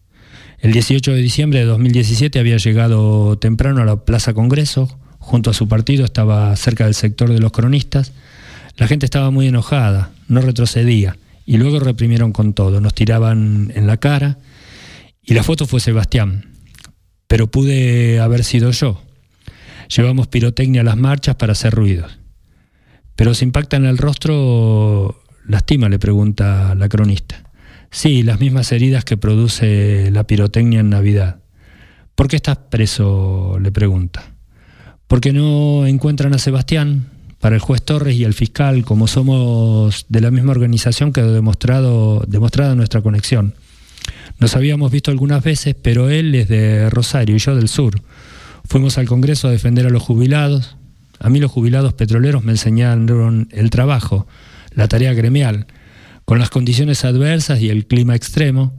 El 18 de diciembre de 2017 había llegado temprano a la Plaza Congreso, junto a su partido estaba cerca del sector de los cronistas. La gente estaba muy enojada, no retrocedía, y luego reprimieron con todo, nos tiraban en la cara, y la foto fue Sebastián, pero pude haber sido yo, Llevamos pirotecnia a las marchas para hacer ruidos. Pero se impacta en el rostro, lastima, le pregunta la cronista. Sí, las mismas heridas que produce la pirotecnia en Navidad. ¿Por qué estás preso? le pregunta. Porque no encuentran a Sebastián. Para el juez Torres y el fiscal, como somos de la misma organización, quedó demostrado, demostrada nuestra conexión. Nos habíamos visto algunas veces, pero él es de Rosario y yo del sur. Fuimos al Congreso a defender a los jubilados. A mí los jubilados petroleros me enseñaron el trabajo, la tarea gremial. Con las condiciones adversas y el clima extremo,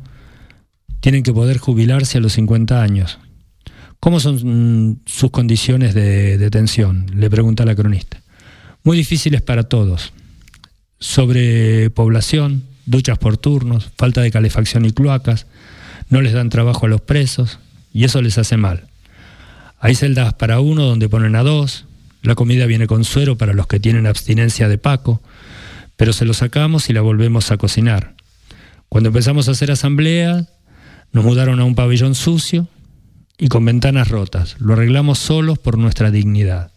tienen que poder jubilarse a los 50 años. ¿Cómo son mm, sus condiciones de detención? Le pregunta la cronista. Muy difíciles para todos. Sobrepoblación, duchas por turnos, falta de calefacción y cloacas, no les dan trabajo a los presos y eso les hace mal. Hay celdas para uno donde ponen a dos, la comida viene con suero para los que tienen abstinencia de Paco, pero se lo sacamos y la volvemos a cocinar. Cuando empezamos a hacer asamblea, nos mudaron a un pabellón sucio y con ventanas rotas. Lo arreglamos solos por nuestra dignidad.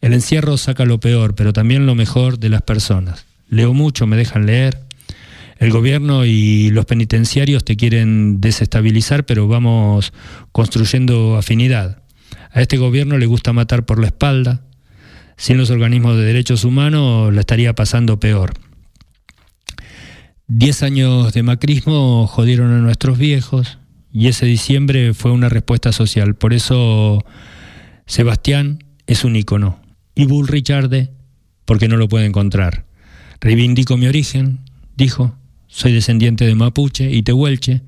El encierro saca lo peor, pero también lo mejor de las personas. Leo mucho, me dejan leer. El gobierno y los penitenciarios te quieren desestabilizar, pero vamos construyendo afinidad. A este gobierno le gusta matar por la espalda. Sin los organismos de derechos humanos la estaría pasando peor. Diez años de macrismo jodieron a nuestros viejos y ese diciembre fue una respuesta social. Por eso Sebastián es un ícono y Bull Richarde porque no lo puede encontrar. Reivindico mi origen, dijo, soy descendiente de Mapuche y Tehuelche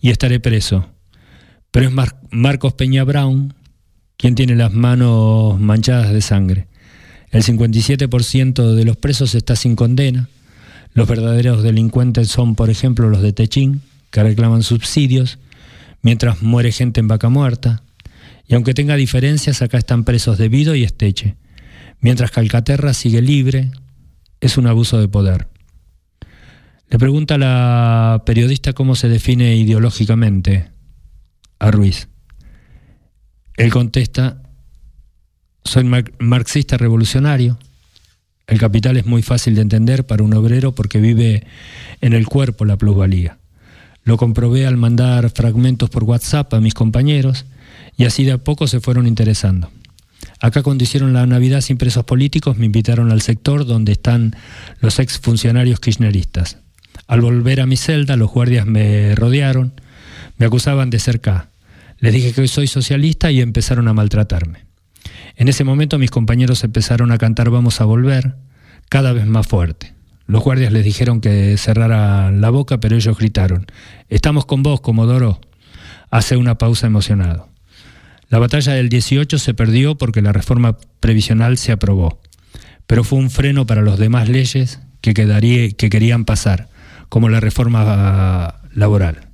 y estaré preso. Pero es Marcos Peña Brown ¿Quién tiene las manos manchadas de sangre. El 57% de los presos está sin condena. Los verdaderos delincuentes son, por ejemplo, los de Techín, que reclaman subsidios, mientras muere gente en vaca muerta. Y aunque tenga diferencias, acá están presos de Vido y Esteche. Mientras Calcaterra sigue libre, es un abuso de poder. Le pregunta la periodista cómo se define ideológicamente a Ruiz. Él contesta, soy marxista revolucionario. El capital es muy fácil de entender para un obrero porque vive en el cuerpo la plusvalía. Lo comprobé al mandar fragmentos por WhatsApp a mis compañeros y así de a poco se fueron interesando. Acá cuando hicieron la Navidad sin presos políticos me invitaron al sector donde están los ex funcionarios kirchneristas. Al volver a mi celda, los guardias me rodearon, me acusaban de ser K. Les dije que soy socialista y empezaron a maltratarme. En ese momento mis compañeros empezaron a cantar Vamos a volver, cada vez más fuerte. Los guardias les dijeron que cerraran la boca, pero ellos gritaron, Estamos con vos, Comodoro. Hace una pausa emocionado. La batalla del 18 se perdió porque la reforma previsional se aprobó, pero fue un freno para las demás leyes que, quedaría, que querían pasar, como la reforma laboral.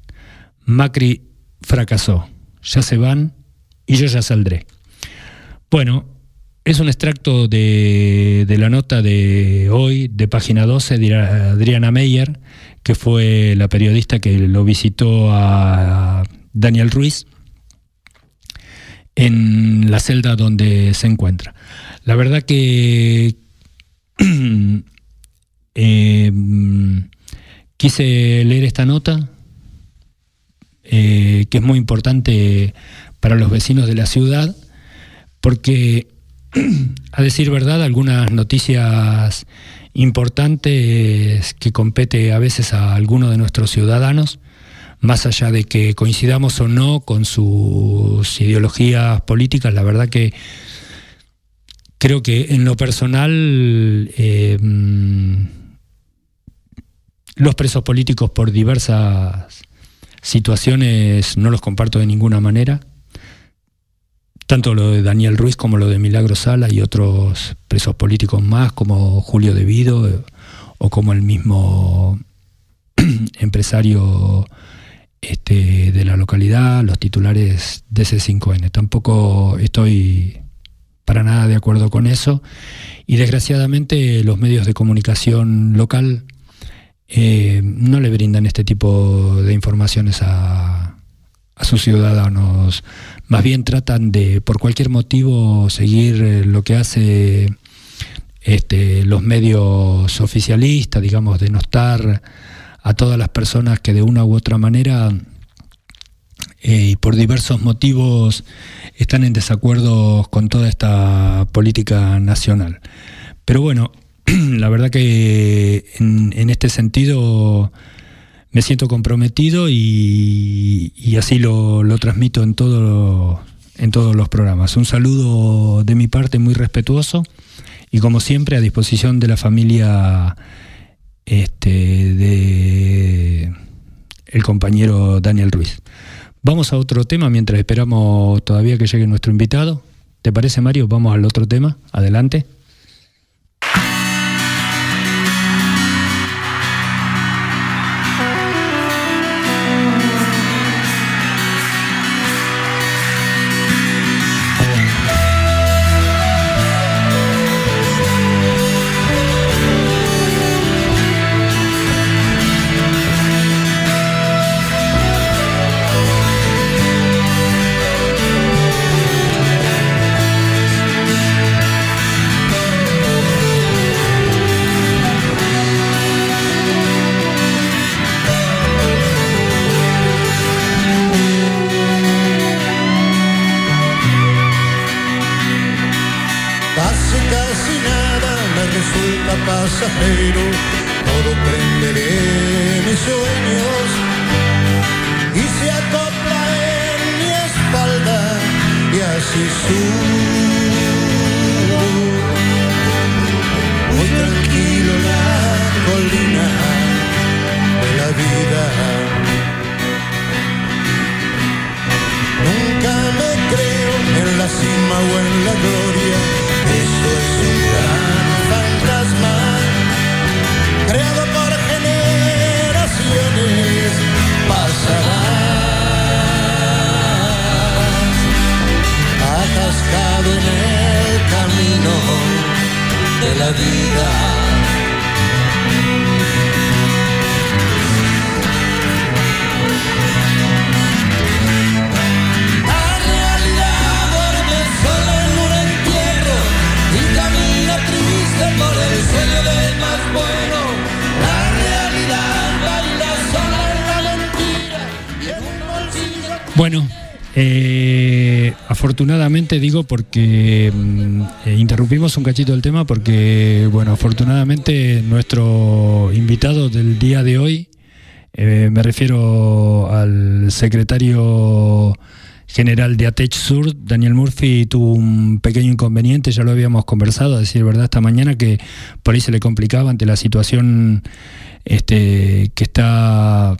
Macri fracasó, ya se van y yo ya saldré. Bueno, es un extracto de, la nota de hoy, de página 12, de Adriana Meyer, que fue la periodista que lo visitó a Daniel Ruiz en la celda donde se encuentra. La verdad que eh, Quise leer esta nota, eh, que es muy importante para los vecinos de la ciudad, porque, a decir verdad, algunas noticias importantes que compete a veces a algunos de nuestros ciudadanos, más allá de que coincidamos o no con sus ideologías políticas, la verdad que creo que en lo personal eh, los presos políticos por diversas situaciones no los comparto de ninguna manera. Tanto lo de Daniel Ruiz como lo de Milagro Sala y otros presos políticos más, como Julio De Vido o como el mismo empresario este, de la localidad, los titulares de C5N. Tampoco estoy para nada de acuerdo con eso y desgraciadamente los medios de comunicación local eh, no le brindan este tipo de informaciones a, sus ciudadanos. Más bien tratan de, por cualquier motivo, seguir eh, lo que hace este, los medios oficialistas, digamos, denostar a todas las personas que de una u otra manera eh, y por diversos motivos están en desacuerdo con toda esta política nacional. Pero bueno, la verdad que en, este sentido me siento comprometido y, así lo, transmito en, todo, en todos los programas. Un saludo de mi parte muy respetuoso y como siempre a disposición de la familia este, de el compañero Daniel Ruiz. Vamos a otro tema mientras esperamos todavía que llegue nuestro invitado. ¿Te parece Mario? Vamos al otro tema. Adelante. Porque mm, eh, interrumpimos un cachito el tema porque, bueno, afortunadamente nuestro invitado del día de hoy, eh, me refiero al secretario general de ATECH Sur, Daniel Murphy, tuvo un pequeño inconveniente, ya lo habíamos conversado, a decir verdad, esta mañana, que por ahí se le complicaba ante la situación este, que está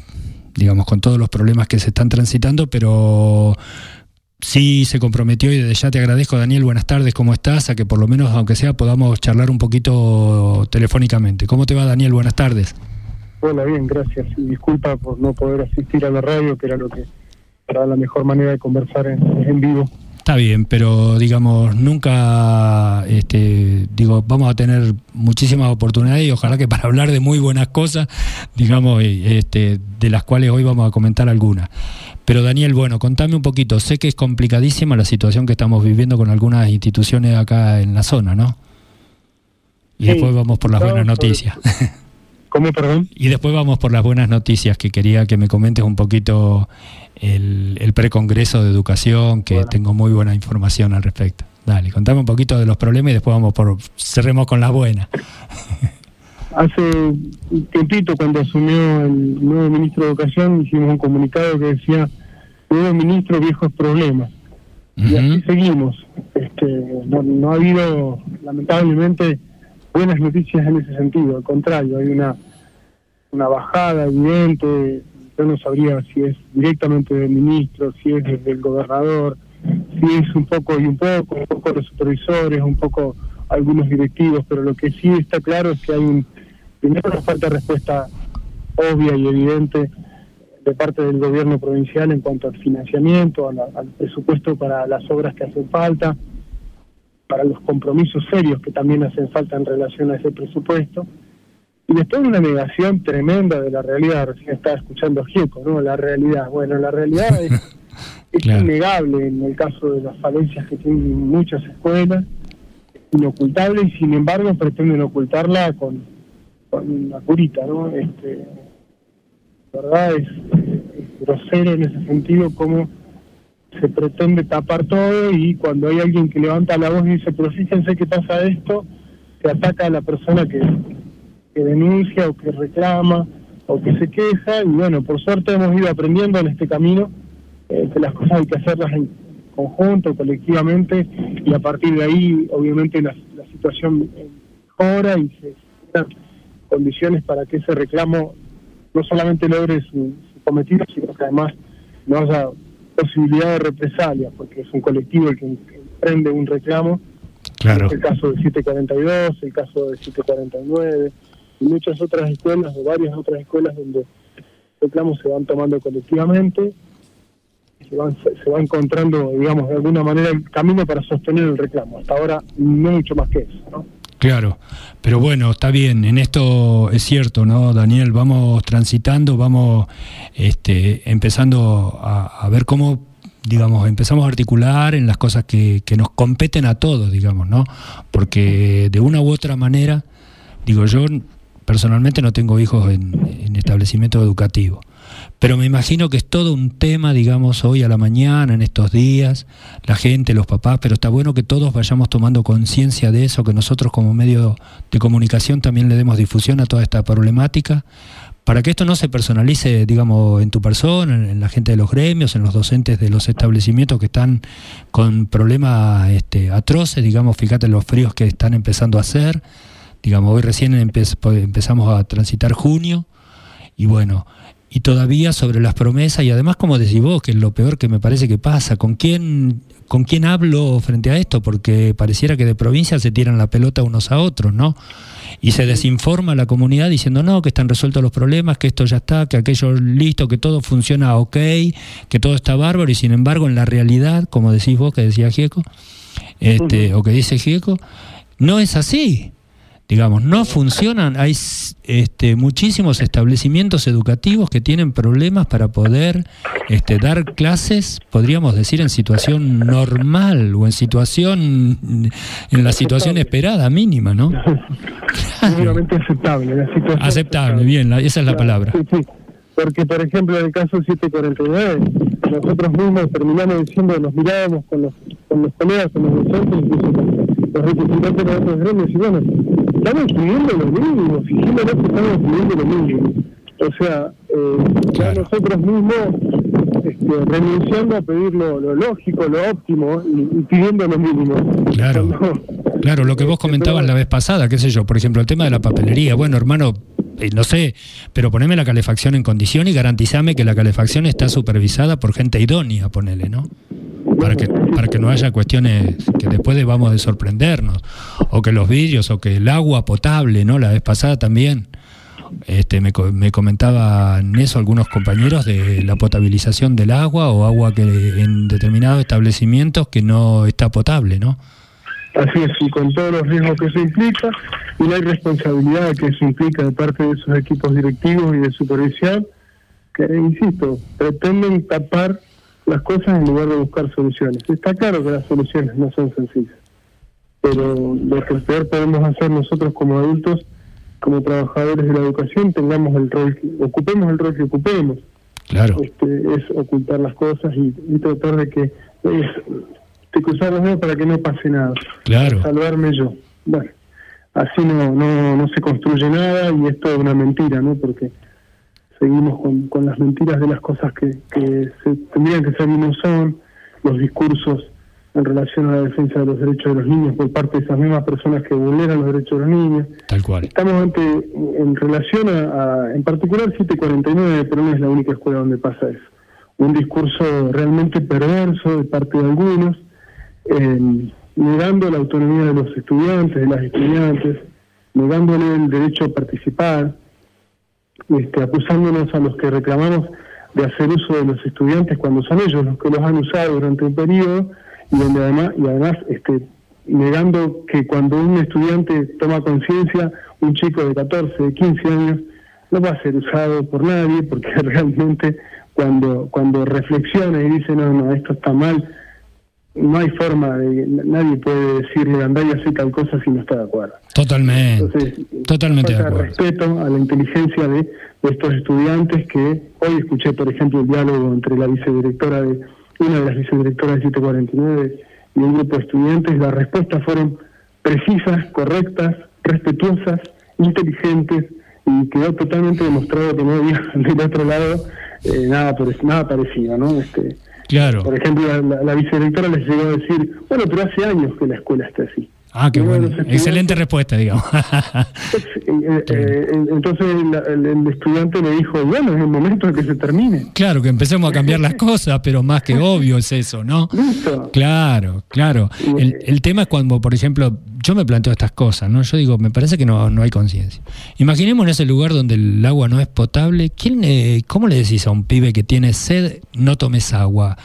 digamos, con todos los problemas que se están transitando, pero sí se comprometió y desde ya te agradezco, Daniel, buenas tardes, ¿cómo estás? A que por lo menos, aunque sea, podamos charlar un poquito telefónicamente. ¿Cómo te va, Daniel? Buenas tardes. Hola, bien, gracias. Y disculpa por no poder asistir a la radio, que era lo que era la mejor manera de conversar en, en vivo. Está bien, pero digamos, nunca, este, digo, vamos a tener muchísimas oportunidades y ojalá que para hablar de muy buenas cosas, digamos, este, de las cuales hoy vamos a comentar algunas. Pero Daniel, bueno, contame un poquito, sé que es complicadísima la situación que estamos viviendo con algunas instituciones acá en la zona, ¿no? Y Sí, después vamos por las buenas noticias. ¿Cómo, perdón? Y después vamos por las buenas noticias, que quería que me comentes un poquito el, el precongreso de educación, que Bueno. tengo muy buena información al respecto. Dale, contame un poquito de los problemas y después vamos por, cerremos con las buenas. Hace un tiempito, cuando asumió el nuevo ministro de Educación, hicimos un comunicado que decía, nuevo ministro, viejos problemas. Y así seguimos. Este, no, no ha habido, lamentablemente, buenas noticias en ese sentido. Al contrario, hay una, una bajada evidente. Yo no sabría si es directamente del ministro, si es desde el gobernador, si es un poco y un poco, un poco los supervisores, un poco algunos directivos, pero lo que sí está claro es que hay un, primero una falta respuesta obvia y evidente de parte del gobierno provincial en cuanto al financiamiento, a la- al presupuesto para las obras que hacen falta, para los compromisos serios que también hacen falta en relación a ese presupuesto. Y después una negación tremenda de la realidad, recién estaba escuchando a Gieco, ¿no? La realidad. Bueno, la realidad es, es Claro. innegable en el caso de las falencias que tienen muchas escuelas, inocultable y sin embargo pretenden ocultarla con, con una curita, ¿no? Este, la verdad es, grosero en ese sentido como se pretende tapar todo y cuando hay alguien que levanta la voz y dice, pero fíjense que pasa esto, se ataca a la persona que, denuncia o que reclama o que se queja y bueno, por suerte hemos ido aprendiendo en este camino eh, que las cosas hay que hacerlas en conjunto, colectivamente y a partir de ahí obviamente la, la situación mejora y se condiciones para que ese reclamo no solamente logre su, su cometido, sino que además no haya posibilidad de represalia, porque es un colectivo el que emprende un reclamo. Claro. El caso del 742, el caso del 749 y muchas otras escuelas, o varias otras escuelas donde reclamos se van tomando colectivamente se van, se va encontrando, digamos, de alguna manera el camino para sostener el reclamo. Hasta ahora no mucho más que eso, ¿no? Claro, pero bueno, está bien, en esto es cierto, ¿no, Daniel? Vamos transitando, vamos este, empezando a, a ver cómo, digamos, empezamos a articular en las cosas que, que nos competen a todos, digamos, ¿no? Porque de una u otra manera, digo, yo personalmente no tengo hijos en, en establecimiento educativo, pero me imagino que es todo un tema, digamos, hoy a la mañana, en estos días, la gente, los papás, pero está bueno que todos vayamos tomando conciencia de eso, que nosotros como medio de comunicación también le demos difusión a toda esta problemática, para que esto no se personalice, digamos, en tu persona, en, la gente de los gremios, en los docentes de los establecimientos que están con problemas este, atroces, digamos, fíjate los fríos que están empezando a hacer, digamos, hoy recién empe- empezamos a transitar junio, y bueno, y todavía sobre las promesas y además como decís vos, que es lo peor que me parece que pasa, ¿con quién, con quién hablo frente a esto? Porque pareciera que de provincia se tiran la pelota unos a otros, ¿no? Y se desinforma la comunidad diciendo, no, que están resueltos los problemas, que esto ya está, que aquello listo, que todo funciona ok, que todo está bárbaro, y sin embargo en la realidad, como decís vos, que decía Gieco, este, o que dice Gieco, no es así digamos, no funcionan. Hay este, muchísimos establecimientos educativos que tienen problemas para poder este, dar clases, podríamos decir, en situación normal o en situación, en la situación esperada, mínima, ¿no? Seguramente aceptable. La situación Aceptable, bien, la- esa es la palabra. Sí, sí. Porque, por ejemplo, en el caso 749, nosotros mismos terminamos diciendo, nos mirábamos con los, con los colegas, con los docentes, incluso los representantes de otros gremios, y bueno, estamos pidiendo lo mínimo, fijémonos que estamos pidiendo lo mínimo. O sea, eh, ya nosotros mismos este, renunciando a pedir lo, lo lógico, lo óptimo y, y pidiendo lo mínimo. Claro. Cuando- Claro, lo que vos comentabas la vez pasada, qué sé yo, por ejemplo, el tema de la papelería. Bueno, hermano, no sé, pero poneme la calefacción en condición y garantizame que la calefacción está supervisada por gente idónea, ponele, ¿no? Para que, para que no haya cuestiones que después vamos de sorprendernos. O que los vidrios, o que el agua potable, ¿no? La vez pasada también. Este, me, me comentaban eso algunos compañeros de la potabilización del agua o agua que en determinados establecimientos que no está potable, ¿no? Así es, y con todos los riesgos que eso implica y la irresponsabilidad que eso implica de parte de esos equipos directivos y de supervisión, que, insisto, pretenden tapar las cosas en lugar de buscar soluciones. Está claro que las soluciones no son sencillas, pero lo que peor podemos hacer nosotros como adultos, como trabajadores de la educación, tengamos el rol, que- ocupemos el rol que ocupemos Claro. este, es ocultar las cosas y, y tratar de que es, de cruzar los dedos para que no pase nada. Claro. Salvarme yo. Bueno, así no, no, no se construye nada y esto es una mentira, ¿no? Porque seguimos con, con las mentiras de las cosas que, que se tendrían que ser y no son, los discursos en relación a la defensa de los derechos de los niños por parte de esas mismas personas que vulneran los derechos de los niños. Tal cual. Estamos ante, en relación a, a- en particular 749, pero no es la única escuela donde pasa eso. Un discurso realmente perverso de parte de algunos, negando la autonomía de los estudiantes, de las estudiantes, negándole el derecho a participar, este, acusándonos a los que reclamamos de hacer uso de los estudiantes cuando son ellos los que los han usado durante un periodo y donde además y además este negando que cuando un estudiante toma conciencia un chico de 14 de 15 años no va a ser usado por nadie porque realmente cuando cuando reflexiona y dice no no esto está mal no hay forma de nadie puede decirle andá y hacer tal cosa si no está de acuerdo Totalmente. entonces, Totalmente de acuerdo. respeto a la inteligencia de, de estos estudiantes que hoy escuché, por ejemplo, el diálogo entre la vicedirectora de, una de las vicedirectoras de 749 y un grupo de estudiantes. Las respuestas fueron precisas, correctas, respetuosas, inteligentes y quedó totalmente demostrado que no había del otro lado eh, nada, nada parecido, ¿no? Este, Claro. por ejemplo, la, la- les llegó a decir, bueno, pero hace años que la escuela está así. Ah, qué bueno. Excelente respuesta, digamos. Eh, eh, entonces el, el estudiante le dijo, bueno, es el momento de que se termine. claro, que empecemos a cambiar las cosas, pero más que obvio es eso, ¿no? Listo. Claro, claro. El, el tema es cuando, por ejemplo, yo me planteo estas cosas, ¿no? Yo digo, me parece que no, no hay conciencia. Imaginemos en ese lugar donde el agua no es potable, ¿quién, eh, ¿cómo le decís a un pibe que tiene sed, no tomes agua?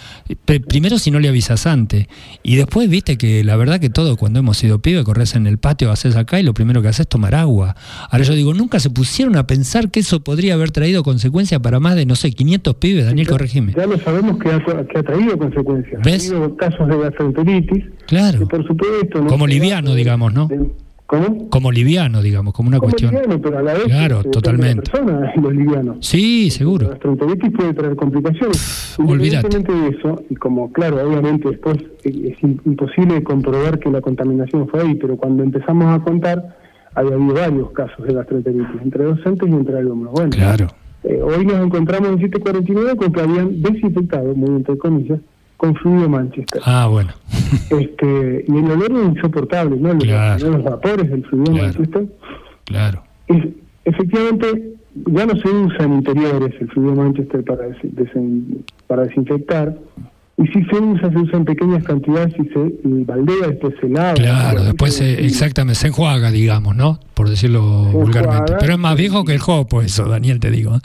Primero si no le avisas antes, y después viste que la verdad que todo, cuando hemos sido pibe, corres en el patio, haces acá y lo primero que haces es tomar agua. Ahora yo digo, nunca se pusieron a pensar que eso podría haber traído consecuencias para más de, no sé, 500 pibes, Daniel, corregime. Ya lo sabemos que ha, que ha traído consecuencias. ¿Ves? Ha habido casos de gastroenteritis. Claro. que por supuesto. no Como liviano, de- digamos, ¿no? Como liviano, digamos, como una Como cuestión. liviano, pero a la vez Claro, este, totalmente. la persona, los livianos. Sí, La seguro. gastroenteritis puede traer complicaciones. Independientemente de eso, y como claro, obviamente después es im- imposible comprobar que la contaminación fue ahí, pero cuando empezamos a contar, había habido varios casos de gastroenteritis, entre docentes y entre alumnos. Bueno, Claro. eh, hoy nos encontramos en 749 con que habían desinfectado, muy entre comillas, con fluido Manchester. Ah, bueno. Este, y el olor es insoportable, ¿no? Los, Claro. vapores del fluido Claro. Manchester. Claro. Es- efectivamente, ya no se usa en interiores el fluido Manchester para, des- desen- para desinfectar. Y si se usa, se usa en pequeñas cantidades y se y baldea, después se lava. Claro, después se- exactamente, se enjuaga, digamos, ¿no? Por decirlo vulgarmente. enjuaga. Pero es más viejo que el jopo eso, Daniel, te digo. ¿eh?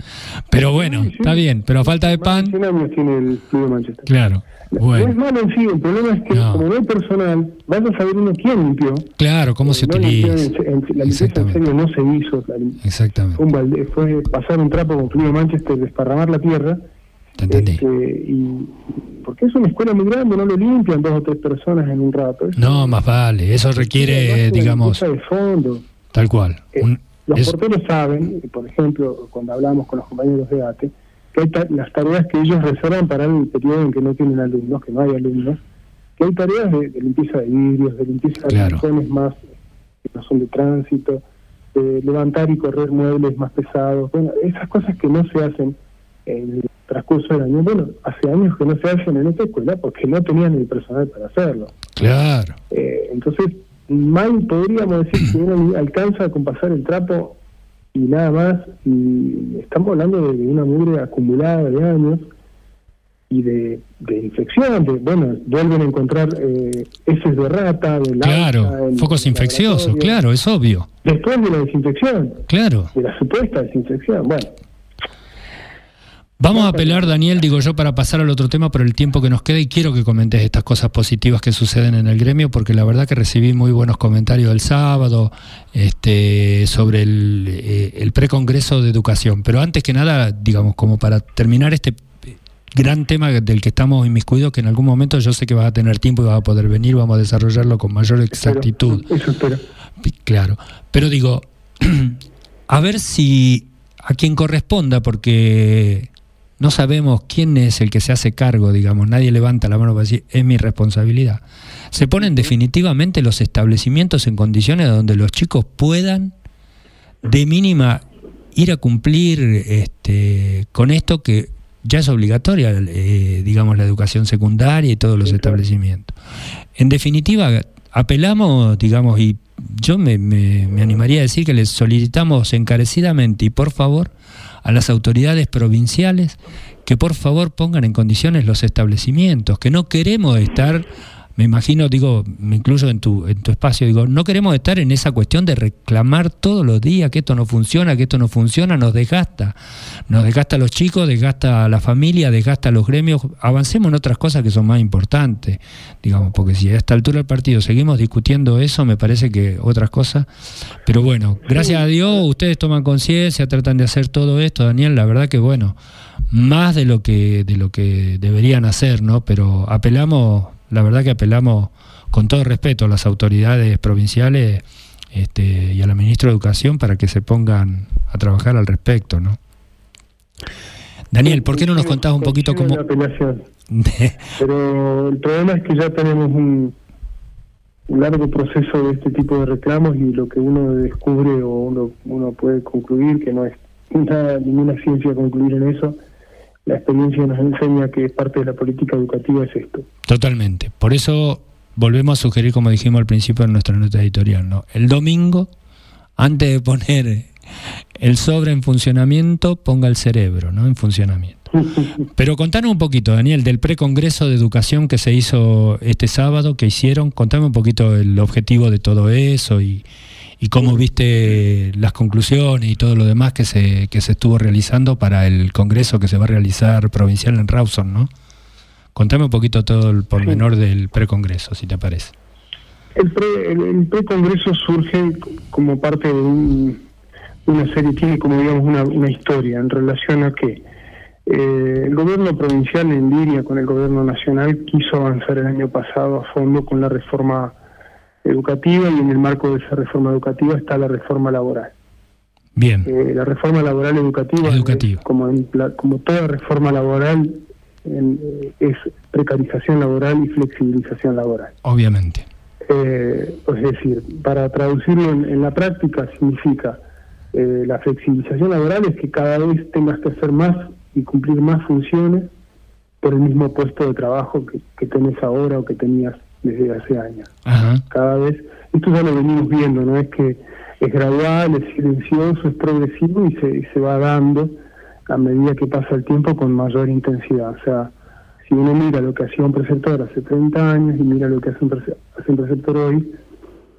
Pero bueno, Sí, sí. está bien, pero a falta de pan, de 100 años tiene el fluido Manchester. claro. No es Bueno, malo en sí, el problema es que No. como no hay personal, vaya a saber uno quién limpió. claro, cómo se No limpió utiliza. en- en- la limpieza en Exactamente. serio no se hizo. Exactamente, fue, un balde- fue pasar un trapo con fluido Manchester, desparramar la tierra. te entendí. Este, y porque es una escuela muy grande, no lo limpian dos o tres personas en un rato. Es- No, más vale, eso es requiere, digamos, de fondo. tal cual. Eh, un- los es- porteros saben, por ejemplo, cuando hablamos con los compañeros de ATE, que hay ta- las tareas que ellos reservan para el periodo en que no tienen alumnos, que no hay alumnos, que hay tareas de, de limpieza de vidrios, de limpieza de rincones más que no son de tránsito, de levantar y correr muebles más pesados, bueno, esas cosas que no se hacen en el transcurso del año, bueno, hace años que no se hacen en esta escuela porque no tenían el personal para hacerlo. Claro. Eh, entonces, mal podríamos decir que uno alcanza con pasar el trapo y nada más, y estamos hablando de, una mugre acumulada de años y de, de infección, de, bueno, vuelven a encontrar eh, heces de rata, de lata Claro. Focos infecciosos, claro, es obvio. Después de la desinfección, Claro. de la supuesta desinfección, bueno, Vamos a apelar, Daniel, digo yo, para pasar al otro tema por el tiempo que nos queda y quiero que comentes estas cosas positivas que suceden en el gremio porque la verdad que recibí muy buenos comentarios el sábado este, sobre el, eh, el precongreso de educación. Pero antes que nada, digamos, como para terminar este gran tema del que estamos inmiscuidos, que en algún momento yo sé que vas a tener tiempo y vas a poder venir, vamos a desarrollarlo con mayor exactitud. Eso espero. Claro, pero digo, a ver si a quien corresponda, porque no sabemos quién es el que se hace cargo, digamos, nadie levanta la mano para decir, es mi responsabilidad. Se ponen definitivamente los establecimientos en condiciones donde los chicos puedan, de mínima, ir a cumplir este, con esto que ya es obligatoria, eh, digamos, la educación secundaria y todos los Sí, claro. establecimientos. En definitiva, apelamos, digamos, y yo me, me- me animaría a decir que les solicitamos encarecidamente y por favor a las autoridades provinciales que por favor pongan en condiciones los establecimientos, que no queremos estar, me imagino, digo, me incluyo en tu, en tu espacio, digo, no queremos estar en esa cuestión de reclamar todos los días que esto no funciona, que esto no funciona, nos desgasta, nos desgasta a los chicos, desgasta a la familia, desgasta a los gremios, avancemos en otras cosas que son más importantes, digamos, porque si a esta altura del partido seguimos discutiendo eso, me parece que otras cosas, pero bueno, gracias a Dios ustedes toman conciencia, tratan de hacer todo esto, Daniel, la verdad que bueno, más de lo que de lo que deberían hacer, ¿no? Pero apelamos, la verdad que apelamos con todo respeto a las autoridades provinciales este, y a la ministra de Educación para que se pongan a trabajar al respecto, ¿no? Daniel, ¿por qué no nos contás un poquito cómo. Pero el problema es que ya tenemos un, un largo proceso de este tipo de reclamos y lo que uno descubre o uno, uno puede concluir, que no es nada, ninguna ciencia concluir en eso, la experiencia nos enseña que parte de la política educativa es esto. Totalmente. Por eso volvemos a sugerir, como dijimos al principio en nuestra nota editorial, ¿no? El domingo, antes de poner el sobre en funcionamiento, ponga el cerebro, ¿no? En funcionamiento. Pero contanos un poquito, Daniel, del precongreso de educación que se hizo este sábado, que hicieron. Contame un poquito el objetivo de todo eso y, y cómo viste las conclusiones y todo lo demás que se, que se estuvo realizando para el congreso que se va a realizar provincial en Rawson, ¿no? Contame un poquito todo el pormenor del precongreso, si te parece. El, pre, el, el precongreso surge como parte de un- una serie, tiene como digamos una, una historia en relación a que eh, el gobierno provincial en línea con el gobierno nacional quiso avanzar el año pasado a fondo con la reforma educativa y en el marco de esa reforma educativa está la reforma laboral. Bien, Eh, la reforma laboral educativa, Educativa. es como, en la- como toda reforma laboral en- eh, es precarización laboral y flexibilización laboral. obviamente. Eh, es decir, para traducirlo en, en la práctica significa eh, la flexibilización laboral es que cada vez tengas que hacer más y cumplir más funciones por el mismo puesto de trabajo que, que tenés ahora o que tenías desde hace años. Ajá. Cada vez, esto ya lo venimos viendo, no es que es gradual, es silencioso, es progresivo y se, y se va dando a medida que pasa el tiempo con mayor intensidad. O sea, si uno mira lo que hacía un preceptor hace 30 años y mira lo que hace un, prece- hace un preceptor hoy,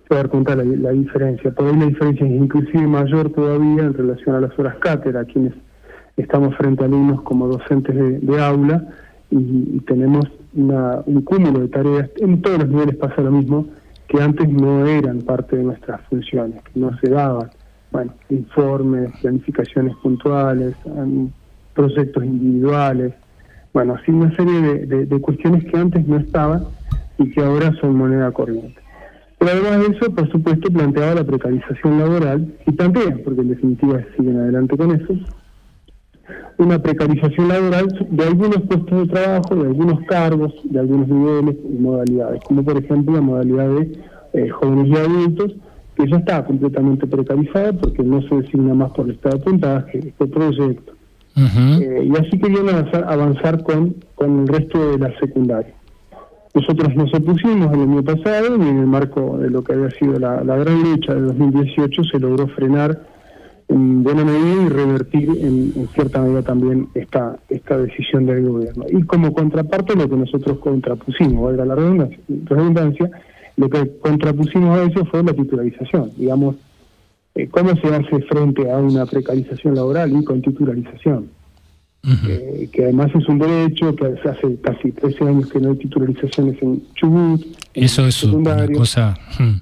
se va a dar cuenta la, la diferencia. Por ahí la diferencia es inclusive mayor todavía en relación a las horas cátedra, quienes estamos frente a alumnos como docentes de, de aula y, y tenemos una- un cúmulo de tareas, en todos los niveles pasa lo mismo, que antes no eran parte de nuestras funciones, que no se daban. Bueno, informes, planificaciones puntuales, proyectos individuales, bueno, así una serie de- de cuestiones que antes no estaban y que ahora son moneda corriente. Pero además de eso, por supuesto, planteaba la precarización laboral, y plantea, porque en definitiva siguen adelante con eso, una precarización laboral de algunos puestos de trabajo, de algunos cargos, de algunos niveles y modalidades, como por ejemplo la modalidad de eh, jóvenes y adultos, que ya está completamente precarizada porque no se designa más por el estado de puntaje, este proyecto. Eh, y así querían avanzar, avanzar con, con el resto de la secundaria. Nosotros nos opusimos el año pasado y en el marco de lo que había sido la, la gran lucha de 2018 se logró frenar en buena medida y revertir en, en cierta medida también esta, esta decisión del gobierno. Y como contraparte lo que nosotros contrapusimos, valga la redundancia, redundancia lo que contrapusimos a eso fue la titularización, digamos, eh, cómo se hace frente a una precarización laboral y con titularización eh, que además es un derecho, que hace casi 13 años que no hay titularizaciones en Chubut. en Eso es una cosa hmm,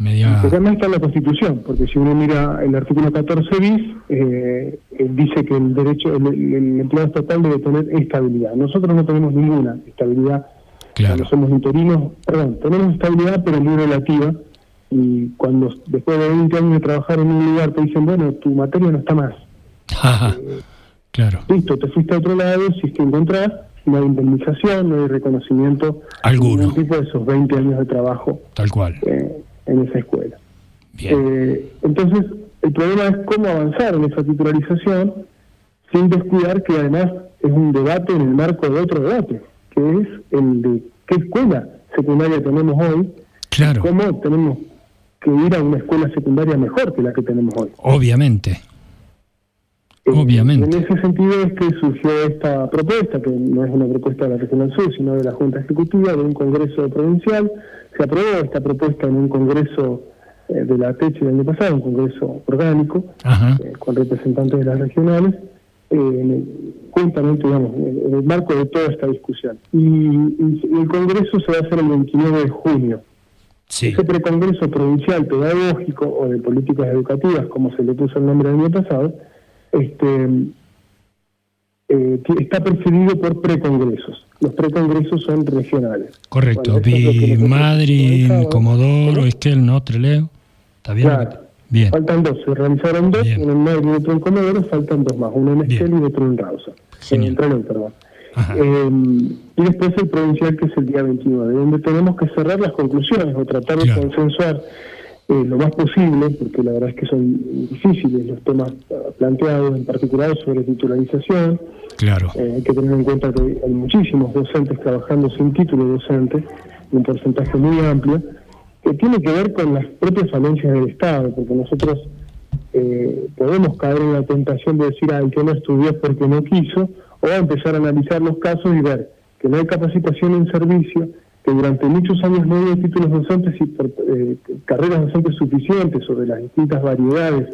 media... Está en la Constitución, porque si uno mira el artículo 14 bis, eh, dice que el derecho, el, el- empleado estatal debe tener estabilidad. Nosotros no tenemos ninguna estabilidad, Claro. cuando somos interinos, perdón, tenemos estabilidad pero muy relativa, y cuando después de 20 años de trabajar en un lugar te dicen, bueno, tu materia no está más, Ajá. Claro. listo, te fuiste a otro lado, si es que encontrás, no hay indemnización, no hay reconocimiento Alguno. ningún tipo de esos 20 años de trabajo Tal cual. eh, en esa escuela. Eh, entonces, el problema es cómo avanzar en esa titularización sin descuidar que además es un debate en el marco de otro debate, que es el de qué escuela secundaria tenemos hoy, Claro. cómo tenemos que ir a una escuela secundaria mejor que la que tenemos hoy. Obviamente. Eh, Obviamente. En ese sentido es que surgió esta propuesta, que no es una propuesta de la Regional Sur, sino de la Junta Ejecutiva, de un Congreso provincial. Se aprobó esta propuesta en un Congreso eh, de la TECH el año pasado, un Congreso orgánico, eh, con representantes de las regionales, eh, juntamente, digamos, en el marco de toda esta discusión. Y, y el Congreso se va a hacer el 29 de junio. Sí. Ese precongreso provincial pedagógico o de políticas educativas, como se le puso el nombre el año pasado, este, eh, está presidido por precongresos. Los precongresos son regionales. Correcto. Bueno, Vi Madrid. Comodoro, Esquel, ¿no? Treleo. ¿Está bien? Claro. Bien. Faltan dos, se realizaron dos, Bien. uno en Madrid y otro en Comodoro, faltan dos más, uno en. Esquel y otro en Rausa. En Trelew, perdón. Ajá. Eh, y después el provincial que es el día 29, donde tenemos que cerrar las conclusiones o tratar de Claro. consensuar eh, lo más posible, porque la verdad es que son difíciles los temas ah, planteados, en particular sobre titularización. Claro. Eh, hay que tener en cuenta que hay muchísimos docentes trabajando sin título docente, un porcentaje muy amplio, que tiene que ver con las propias falencias del Estado, porque nosotros eh, podemos caer en la tentación de decir, ah, el que no estudió es porque no quiso, o empezar a analizar los casos y ver que no hay capacitación en servicio, que durante muchos años no hubo títulos docentes y eh, carreras docentes suficientes sobre las distintas variedades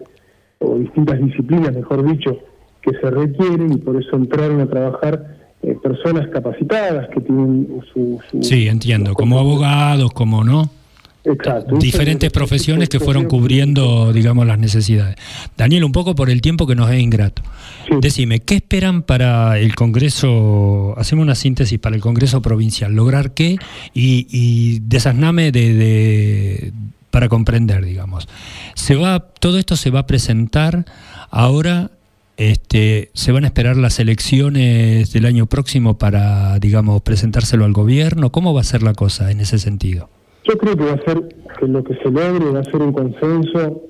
o distintas disciplinas, mejor dicho, que se requieren y por eso entraron a trabajar eh, personas capacitadas que tienen su... su- Sí, entiendo. Como abogados, como no. Exacto. Diferentes profesiones que fueron cubriendo, digamos, las necesidades. Daniel, un poco por el tiempo que nos es ingrato. Sí. Decime, ¿qué esperan para el Congreso? Hacemos una síntesis para el Congreso provincial. ¿Lograr qué? Y, y desasname de, de- para comprender, digamos. Se va, todo esto se va a presentar ahora. Este, se van a esperar las elecciones del año próximo para, digamos, presentárselo al gobierno. ¿Cómo va a ser la cosa en ese sentido? Yo creo que va a ser que lo que se logre va a ser un consenso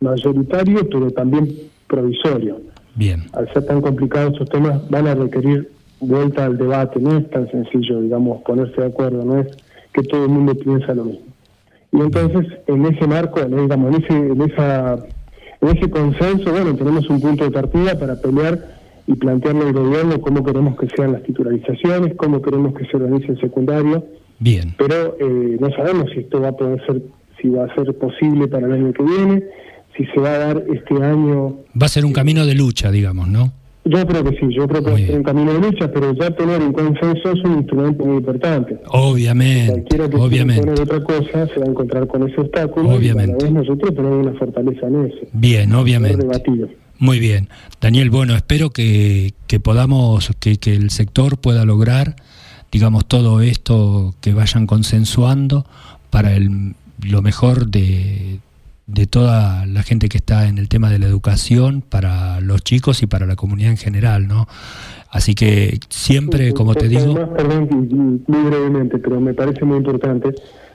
mayoritario, pero también provisorio. Bien, Al ser tan complicados estos temas, van a requerir vuelta al debate. No es tan sencillo, digamos, ponerse de acuerdo, no es que todo el mundo piensa lo mismo. Y entonces, en ese marco, en, digamos, en ese, en esa, en ese consenso, bueno, tenemos un punto de partida para pelear y plantearle al gobierno cómo queremos que sean las titularizaciones, cómo queremos que se organice el secundario, bien. pero eh, no sabemos si esto va a poder ser, si va a ser posible para el año que viene, si se va a dar este año. Va a ser un camino de lucha, digamos, ¿no? Yo creo que sí, yo creo que va a ser un camino de lucha, pero ya tener un consenso es un instrumento muy importante. Obviamente, Cualquiera que obviamente. poner otra cosa se va a encontrar con ese obstáculo Obviamente. y a la vez nosotros tenemos una fortaleza en eso. Bien, obviamente. Muy bien. Daniel, bueno, espero que, que podamos, que, que el sector pueda lograr, digamos, todo esto que vayan consensuando para el, lo mejor de, de toda la gente que está en el tema de la educación para los chicos y para la comunidad en general, ¿no? Así que siempre, como te digo... Además, perdón, muy brevemente, pero me parece muy importante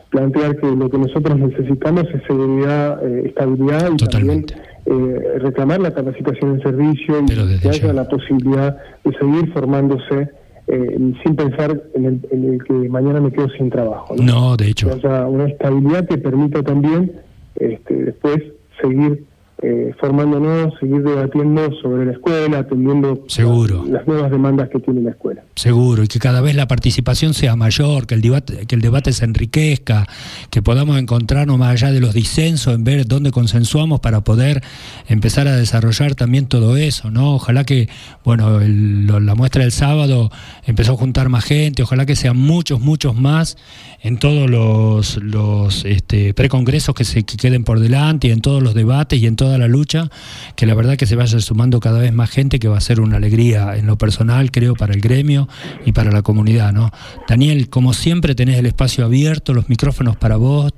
plantear que lo que nosotros necesitamos es seguridad, eh, estabilidad y Totalmente. también eh, reclamar la capacitación en servicio y que haya ya. la posibilidad de seguir formándose eh, sin pensar en el, en el que mañana me quedo sin trabajo. ¿no? No, de hecho, haya una estabilidad que permita también este, después seguir eh, formándonos, seguir debatiendo sobre la escuela, atendiendo Seguro. las nuevas demandas que tiene la escuela. seguro, y que cada vez la participación sea mayor, que el debate, que el debate se enriquezca, que podamos encontrarnos más allá de los disensos, en ver dónde consensuamos para poder empezar a desarrollar también todo eso, ¿no? Ojalá que, bueno, el- la muestra del sábado empezó a juntar más gente, ojalá que sean muchos, muchos más en todos los, los este, precongresos que se que queden por delante y en todos los debates y en toda la lucha, que la verdad que se vaya sumando cada vez más gente, que va a ser una alegría en lo personal, creo, para el gremio y para la comunidad, ¿no? Daniel, como siempre tenés el espacio abierto, los micrófonos para vos,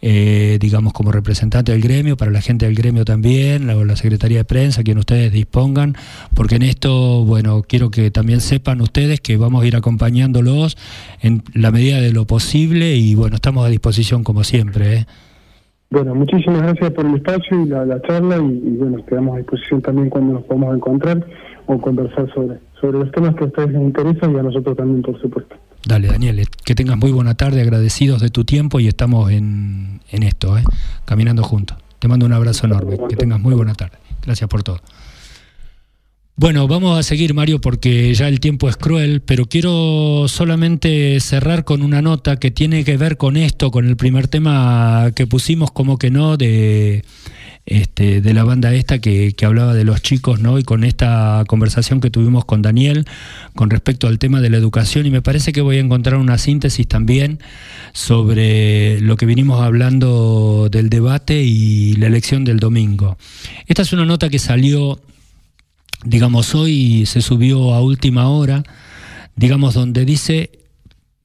eh, digamos como representante del gremio, para la gente del gremio también, la, Secretaría de Prensa, quien ustedes dispongan, porque en esto, bueno, quiero que también sepan ustedes que vamos a ir acompañándolos en la medida de lo posible y bueno, estamos a disposición como siempre. ¿eh? Bueno, muchísimas gracias por el espacio y la, la charla y, y, bueno, quedamos a disposición también cuando nos podamos encontrar o conversar sobre, sobre los temas que a ustedes les interesan y a nosotros también, por supuesto. Dale, Daniel, eh, que tengas muy buena tarde, agradecidos de tu tiempo y estamos en, en esto, ¿eh? caminando juntos. Te mando un abrazo enorme, que tengas muy buena tarde. Gracias por todo. Bueno, vamos a seguir, Mario, porque ya el tiempo es cruel, pero quiero solamente cerrar con una nota que tiene que ver con esto, con el primer tema que pusimos, como que no, de, este, de la banda esta que, que hablaba de los chicos, ¿no? Y con esta conversación que tuvimos con Daniel con respecto al tema de la educación, y me parece que voy a encontrar una síntesis también sobre lo que vinimos hablando del debate y la elección del domingo. Esta es una nota que salió digamos, hoy se subió a última hora, digamos, donde dice,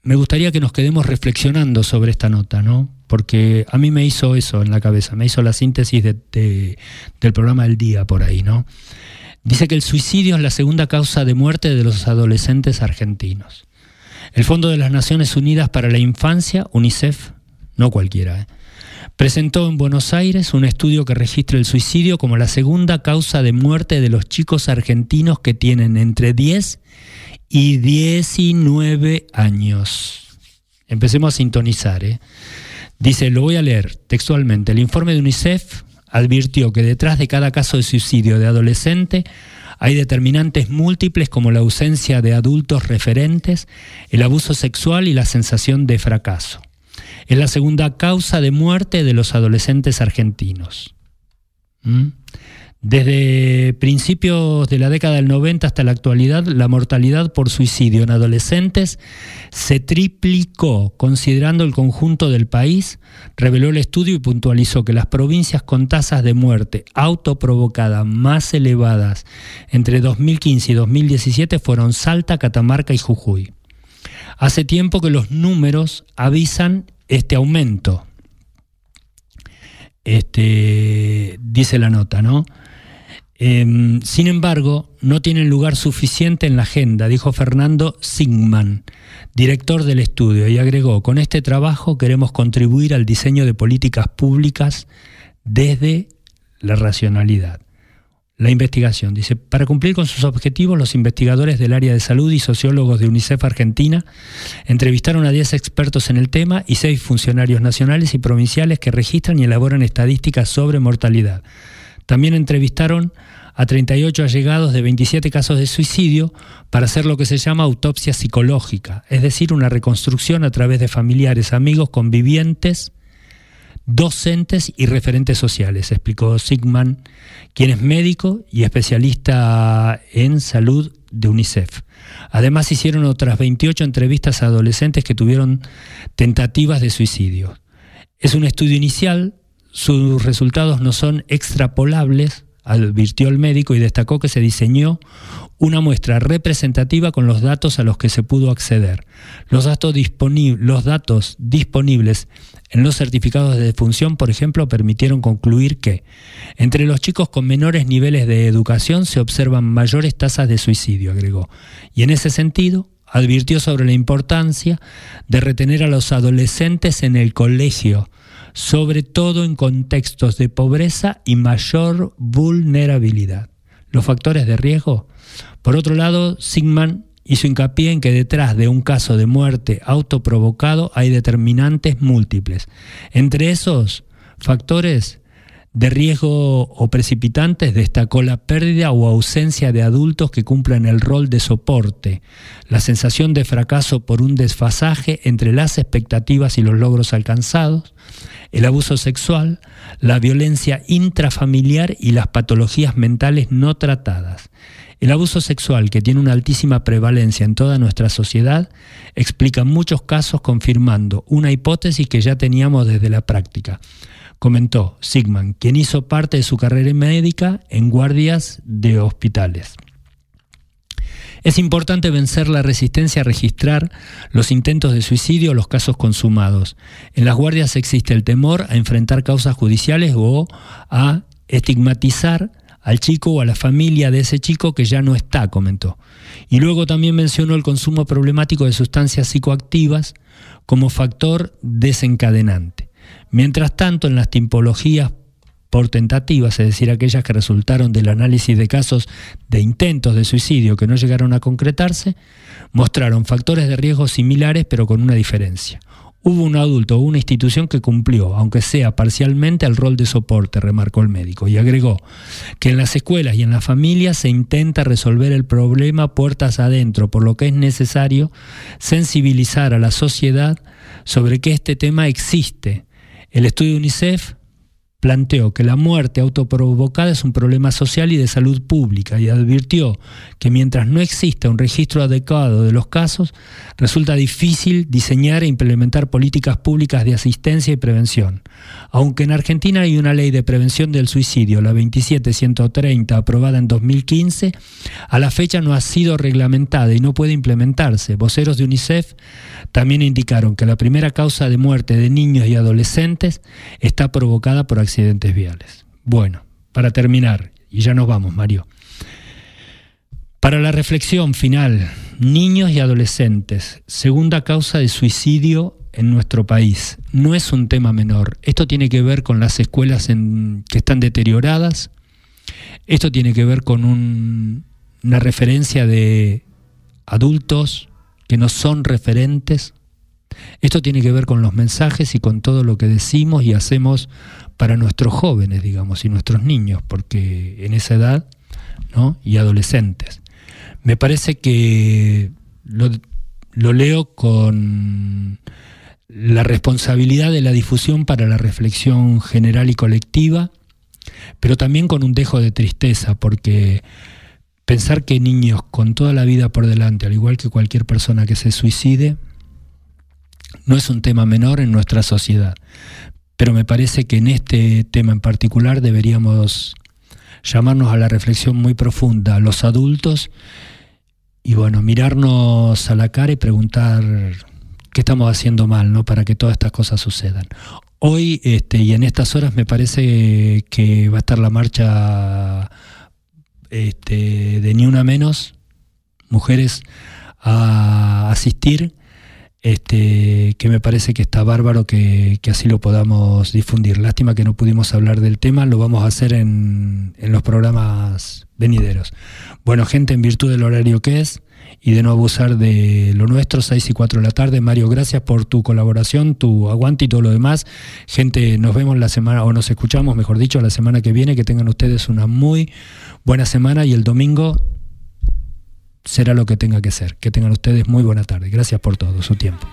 me gustaría que nos quedemos reflexionando sobre esta nota, ¿no? Porque a mí me hizo eso en la cabeza, me hizo la síntesis de, de, del programa del día por ahí, ¿no? Dice que el suicidio es la segunda causa de muerte de los adolescentes argentinos. El Fondo de las Naciones Unidas para la Infancia, UNICEF, no cualquiera, ¿eh? Presentó en Buenos Aires un estudio que registra el suicidio como la segunda causa de muerte de los chicos argentinos que tienen entre 10 y 19 años. Empecemos a sintonizar. ¿eh? Dice, lo voy a leer textualmente, el informe de UNICEF advirtió que detrás de cada caso de suicidio de adolescente hay determinantes múltiples como la ausencia de adultos referentes, el abuso sexual y la sensación de fracaso. Es la segunda causa de muerte de los adolescentes argentinos. ¿Mm? Desde principios de la década del 90 hasta la actualidad, la mortalidad por suicidio en adolescentes se triplicó, considerando el conjunto del país, reveló el estudio y puntualizó que las provincias con tasas de muerte autoprovocada más elevadas entre 2015 y 2017 fueron Salta, Catamarca y Jujuy. Hace tiempo que los números avisan este aumento. Este, dice la nota, ¿no? Eh, sin embargo, no tienen lugar suficiente en la agenda, dijo Fernando Sigman, director del estudio, y agregó, con este trabajo queremos contribuir al diseño de políticas públicas desde la racionalidad. La investigación. Dice, para cumplir con sus objetivos, los investigadores del área de salud y sociólogos de UNICEF Argentina entrevistaron a 10 expertos en el tema y 6 funcionarios nacionales y provinciales que registran y elaboran estadísticas sobre mortalidad. También entrevistaron a 38 allegados de 27 casos de suicidio para hacer lo que se llama autopsia psicológica, es decir, una reconstrucción a través de familiares, amigos, convivientes, docentes y referentes sociales, explicó Sigman, quien es médico y especialista en salud de UNICEF. Además hicieron otras 28 entrevistas a adolescentes que tuvieron tentativas de suicidio. Es un estudio inicial, sus resultados no son extrapolables, advirtió el médico y destacó que se diseñó una muestra representativa con los datos a los que se pudo acceder. Los datos, los datos disponibles en los certificados de defunción, por ejemplo, permitieron concluir que entre los chicos con menores niveles de educación se observan mayores tasas de suicidio, agregó. Y en ese sentido, advirtió sobre la importancia de retener a los adolescentes en el colegio, sobre todo en contextos de pobreza y mayor vulnerabilidad. Los factores de riesgo por otro lado, Sigman hizo hincapié en que detrás de un caso de muerte autoprovocado hay determinantes múltiples. Entre esos factores de riesgo o precipitantes destacó la pérdida o ausencia de adultos que cumplan el rol de soporte, la sensación de fracaso por un desfasaje entre las expectativas y los logros alcanzados, el abuso sexual, la violencia intrafamiliar y las patologías mentales no tratadas. El abuso sexual, que tiene una altísima prevalencia en toda nuestra sociedad, explica muchos casos confirmando una hipótesis que ya teníamos desde la práctica. Comentó Sigman, quien hizo parte de su carrera médica en guardias de hospitales. Es importante vencer la resistencia a registrar los intentos de suicidio o los casos consumados. En las guardias existe el temor a enfrentar causas judiciales o a estigmatizar al chico o a la familia de ese chico que ya no está, comentó. Y luego también mencionó el consumo problemático de sustancias psicoactivas como factor desencadenante. Mientras tanto, en las tipologías por tentativas, es decir, aquellas que resultaron del análisis de casos de intentos de suicidio que no llegaron a concretarse, mostraron factores de riesgo similares pero con una diferencia. Hubo un adulto o una institución que cumplió, aunque sea parcialmente, el rol de soporte, remarcó el médico, y agregó que en las escuelas y en las familias se intenta resolver el problema puertas adentro, por lo que es necesario sensibilizar a la sociedad sobre que este tema existe. El estudio UNICEF planteó que la muerte autoprovocada es un problema social y de salud pública y advirtió que mientras no exista un registro adecuado de los casos, resulta difícil diseñar e implementar políticas públicas de asistencia y prevención. Aunque en Argentina hay una ley de prevención del suicidio, la 27130, aprobada en 2015, a la fecha no ha sido reglamentada y no puede implementarse. Voceros de UNICEF también indicaron que la primera causa de muerte de niños y adolescentes está provocada por accidentes accidentes viales. Bueno, para terminar, y ya nos vamos, Mario. Para la reflexión final, niños y adolescentes, segunda causa de suicidio en nuestro país. No es un tema menor. Esto tiene que ver con las escuelas en, que están deterioradas. Esto tiene que ver con una referencia de adultos que no son referentes. Esto tiene que ver con los mensajes y con todo lo que decimos y hacemos para nuestros jóvenes, digamos, y nuestros niños, porque en esa edad, ¿no? Y adolescentes. Me parece que lo, lo leo con la responsabilidad de la difusión para la reflexión general y colectiva, pero también con un dejo de tristeza, porque pensar que niños con toda la vida por delante, al igual que cualquier persona que se suicide, no es un tema menor en nuestra sociedad pero me parece que en este tema en particular deberíamos llamarnos a la reflexión muy profunda, los adultos, y bueno, mirarnos a la cara y preguntar qué estamos haciendo mal, ¿no? Para que todas estas cosas sucedan. Hoy este, y en estas horas me parece que va a estar la marcha este, de Ni Una Menos, mujeres a asistir este, que me parece que está bárbaro que, así lo podamos difundir. Lástima que no pudimos hablar del tema, lo vamos a hacer en, en los programas venideros. Bueno, gente, en virtud del horario que es y de no abusar de lo nuestro, 6 y 4 de la tarde. Mario, gracias por tu colaboración, tu aguante y todo lo demás. Gente, nos vemos la semana, o nos escuchamos, mejor dicho, la semana que viene. Que tengan ustedes una muy buena semana y el domingo será lo que tenga que ser. Que tengan ustedes muy buena tarde. Gracias por todo su tiempo.